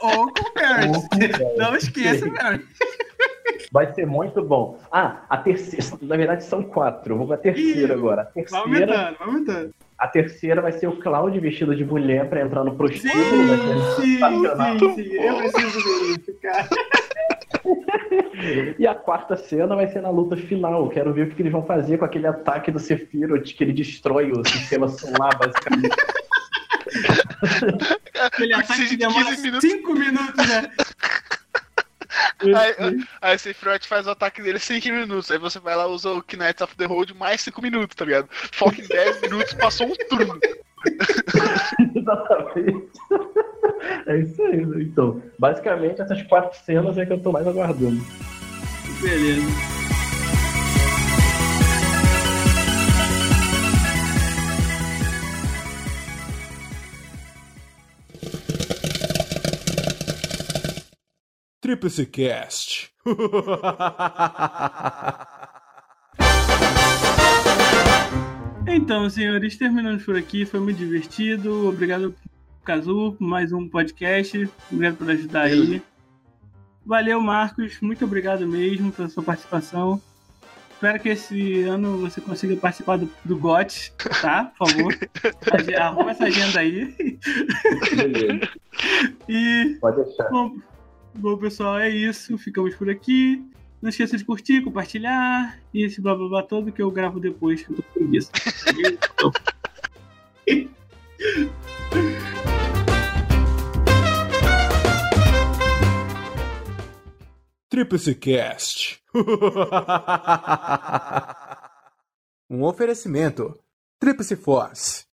Speaker 1: Ou, com o Bert. Não esqueça, Bert.
Speaker 3: Vai ser muito bom. Ah, a terceira. Na verdade, são quatro. Vou pra terceira Ih, agora. A terceira. Vai aumentando, vai aumentando. A terceira vai ser o Cláudio vestido de mulher pra entrar no prostíbulo.
Speaker 1: Sim, sim, sim, sim. Eu preciso ver isso, cara.
Speaker 3: e a quarta cena vai ser na luta final. Quero ver o que eles vão fazer com aquele ataque do Sephiroth, que ele destrói o sistema solar, basicamente.
Speaker 1: aquele ataque que demora 5 minutos, né?
Speaker 2: Aí, aí Sephiroth faz o ataque dele 5 minutos. Aí você vai lá usa o Knights of the Road mais 5 minutos, tá ligado? Foca em 10 minutos, passou um turno.
Speaker 3: Exatamente. É isso aí? Então, basicamente, essas quatro cenas é que eu tô mais aguardando.
Speaker 1: Beleza.
Speaker 4: Tríplice Cast.
Speaker 1: Então, senhores, terminamos por aqui. Foi muito divertido. Obrigado Kazu, por mais um podcast. Obrigado por ajudar aí. Valeu, Marcos. Muito obrigado mesmo pela sua participação. Espero que esse ano você consiga participar do, do GOT, tá? Por favor. Arruma essa agenda aí.
Speaker 3: Beleza.
Speaker 1: E,
Speaker 3: Pode deixar.
Speaker 1: bom, bom, pessoal, é isso. Ficamos por aqui. Não esqueça de curtir, compartilhar e esse blá blá blá todo que eu gravo depois, eu tô com preguiça.
Speaker 4: Tríplice Cast.
Speaker 5: Um oferecimento. Tríplice Force.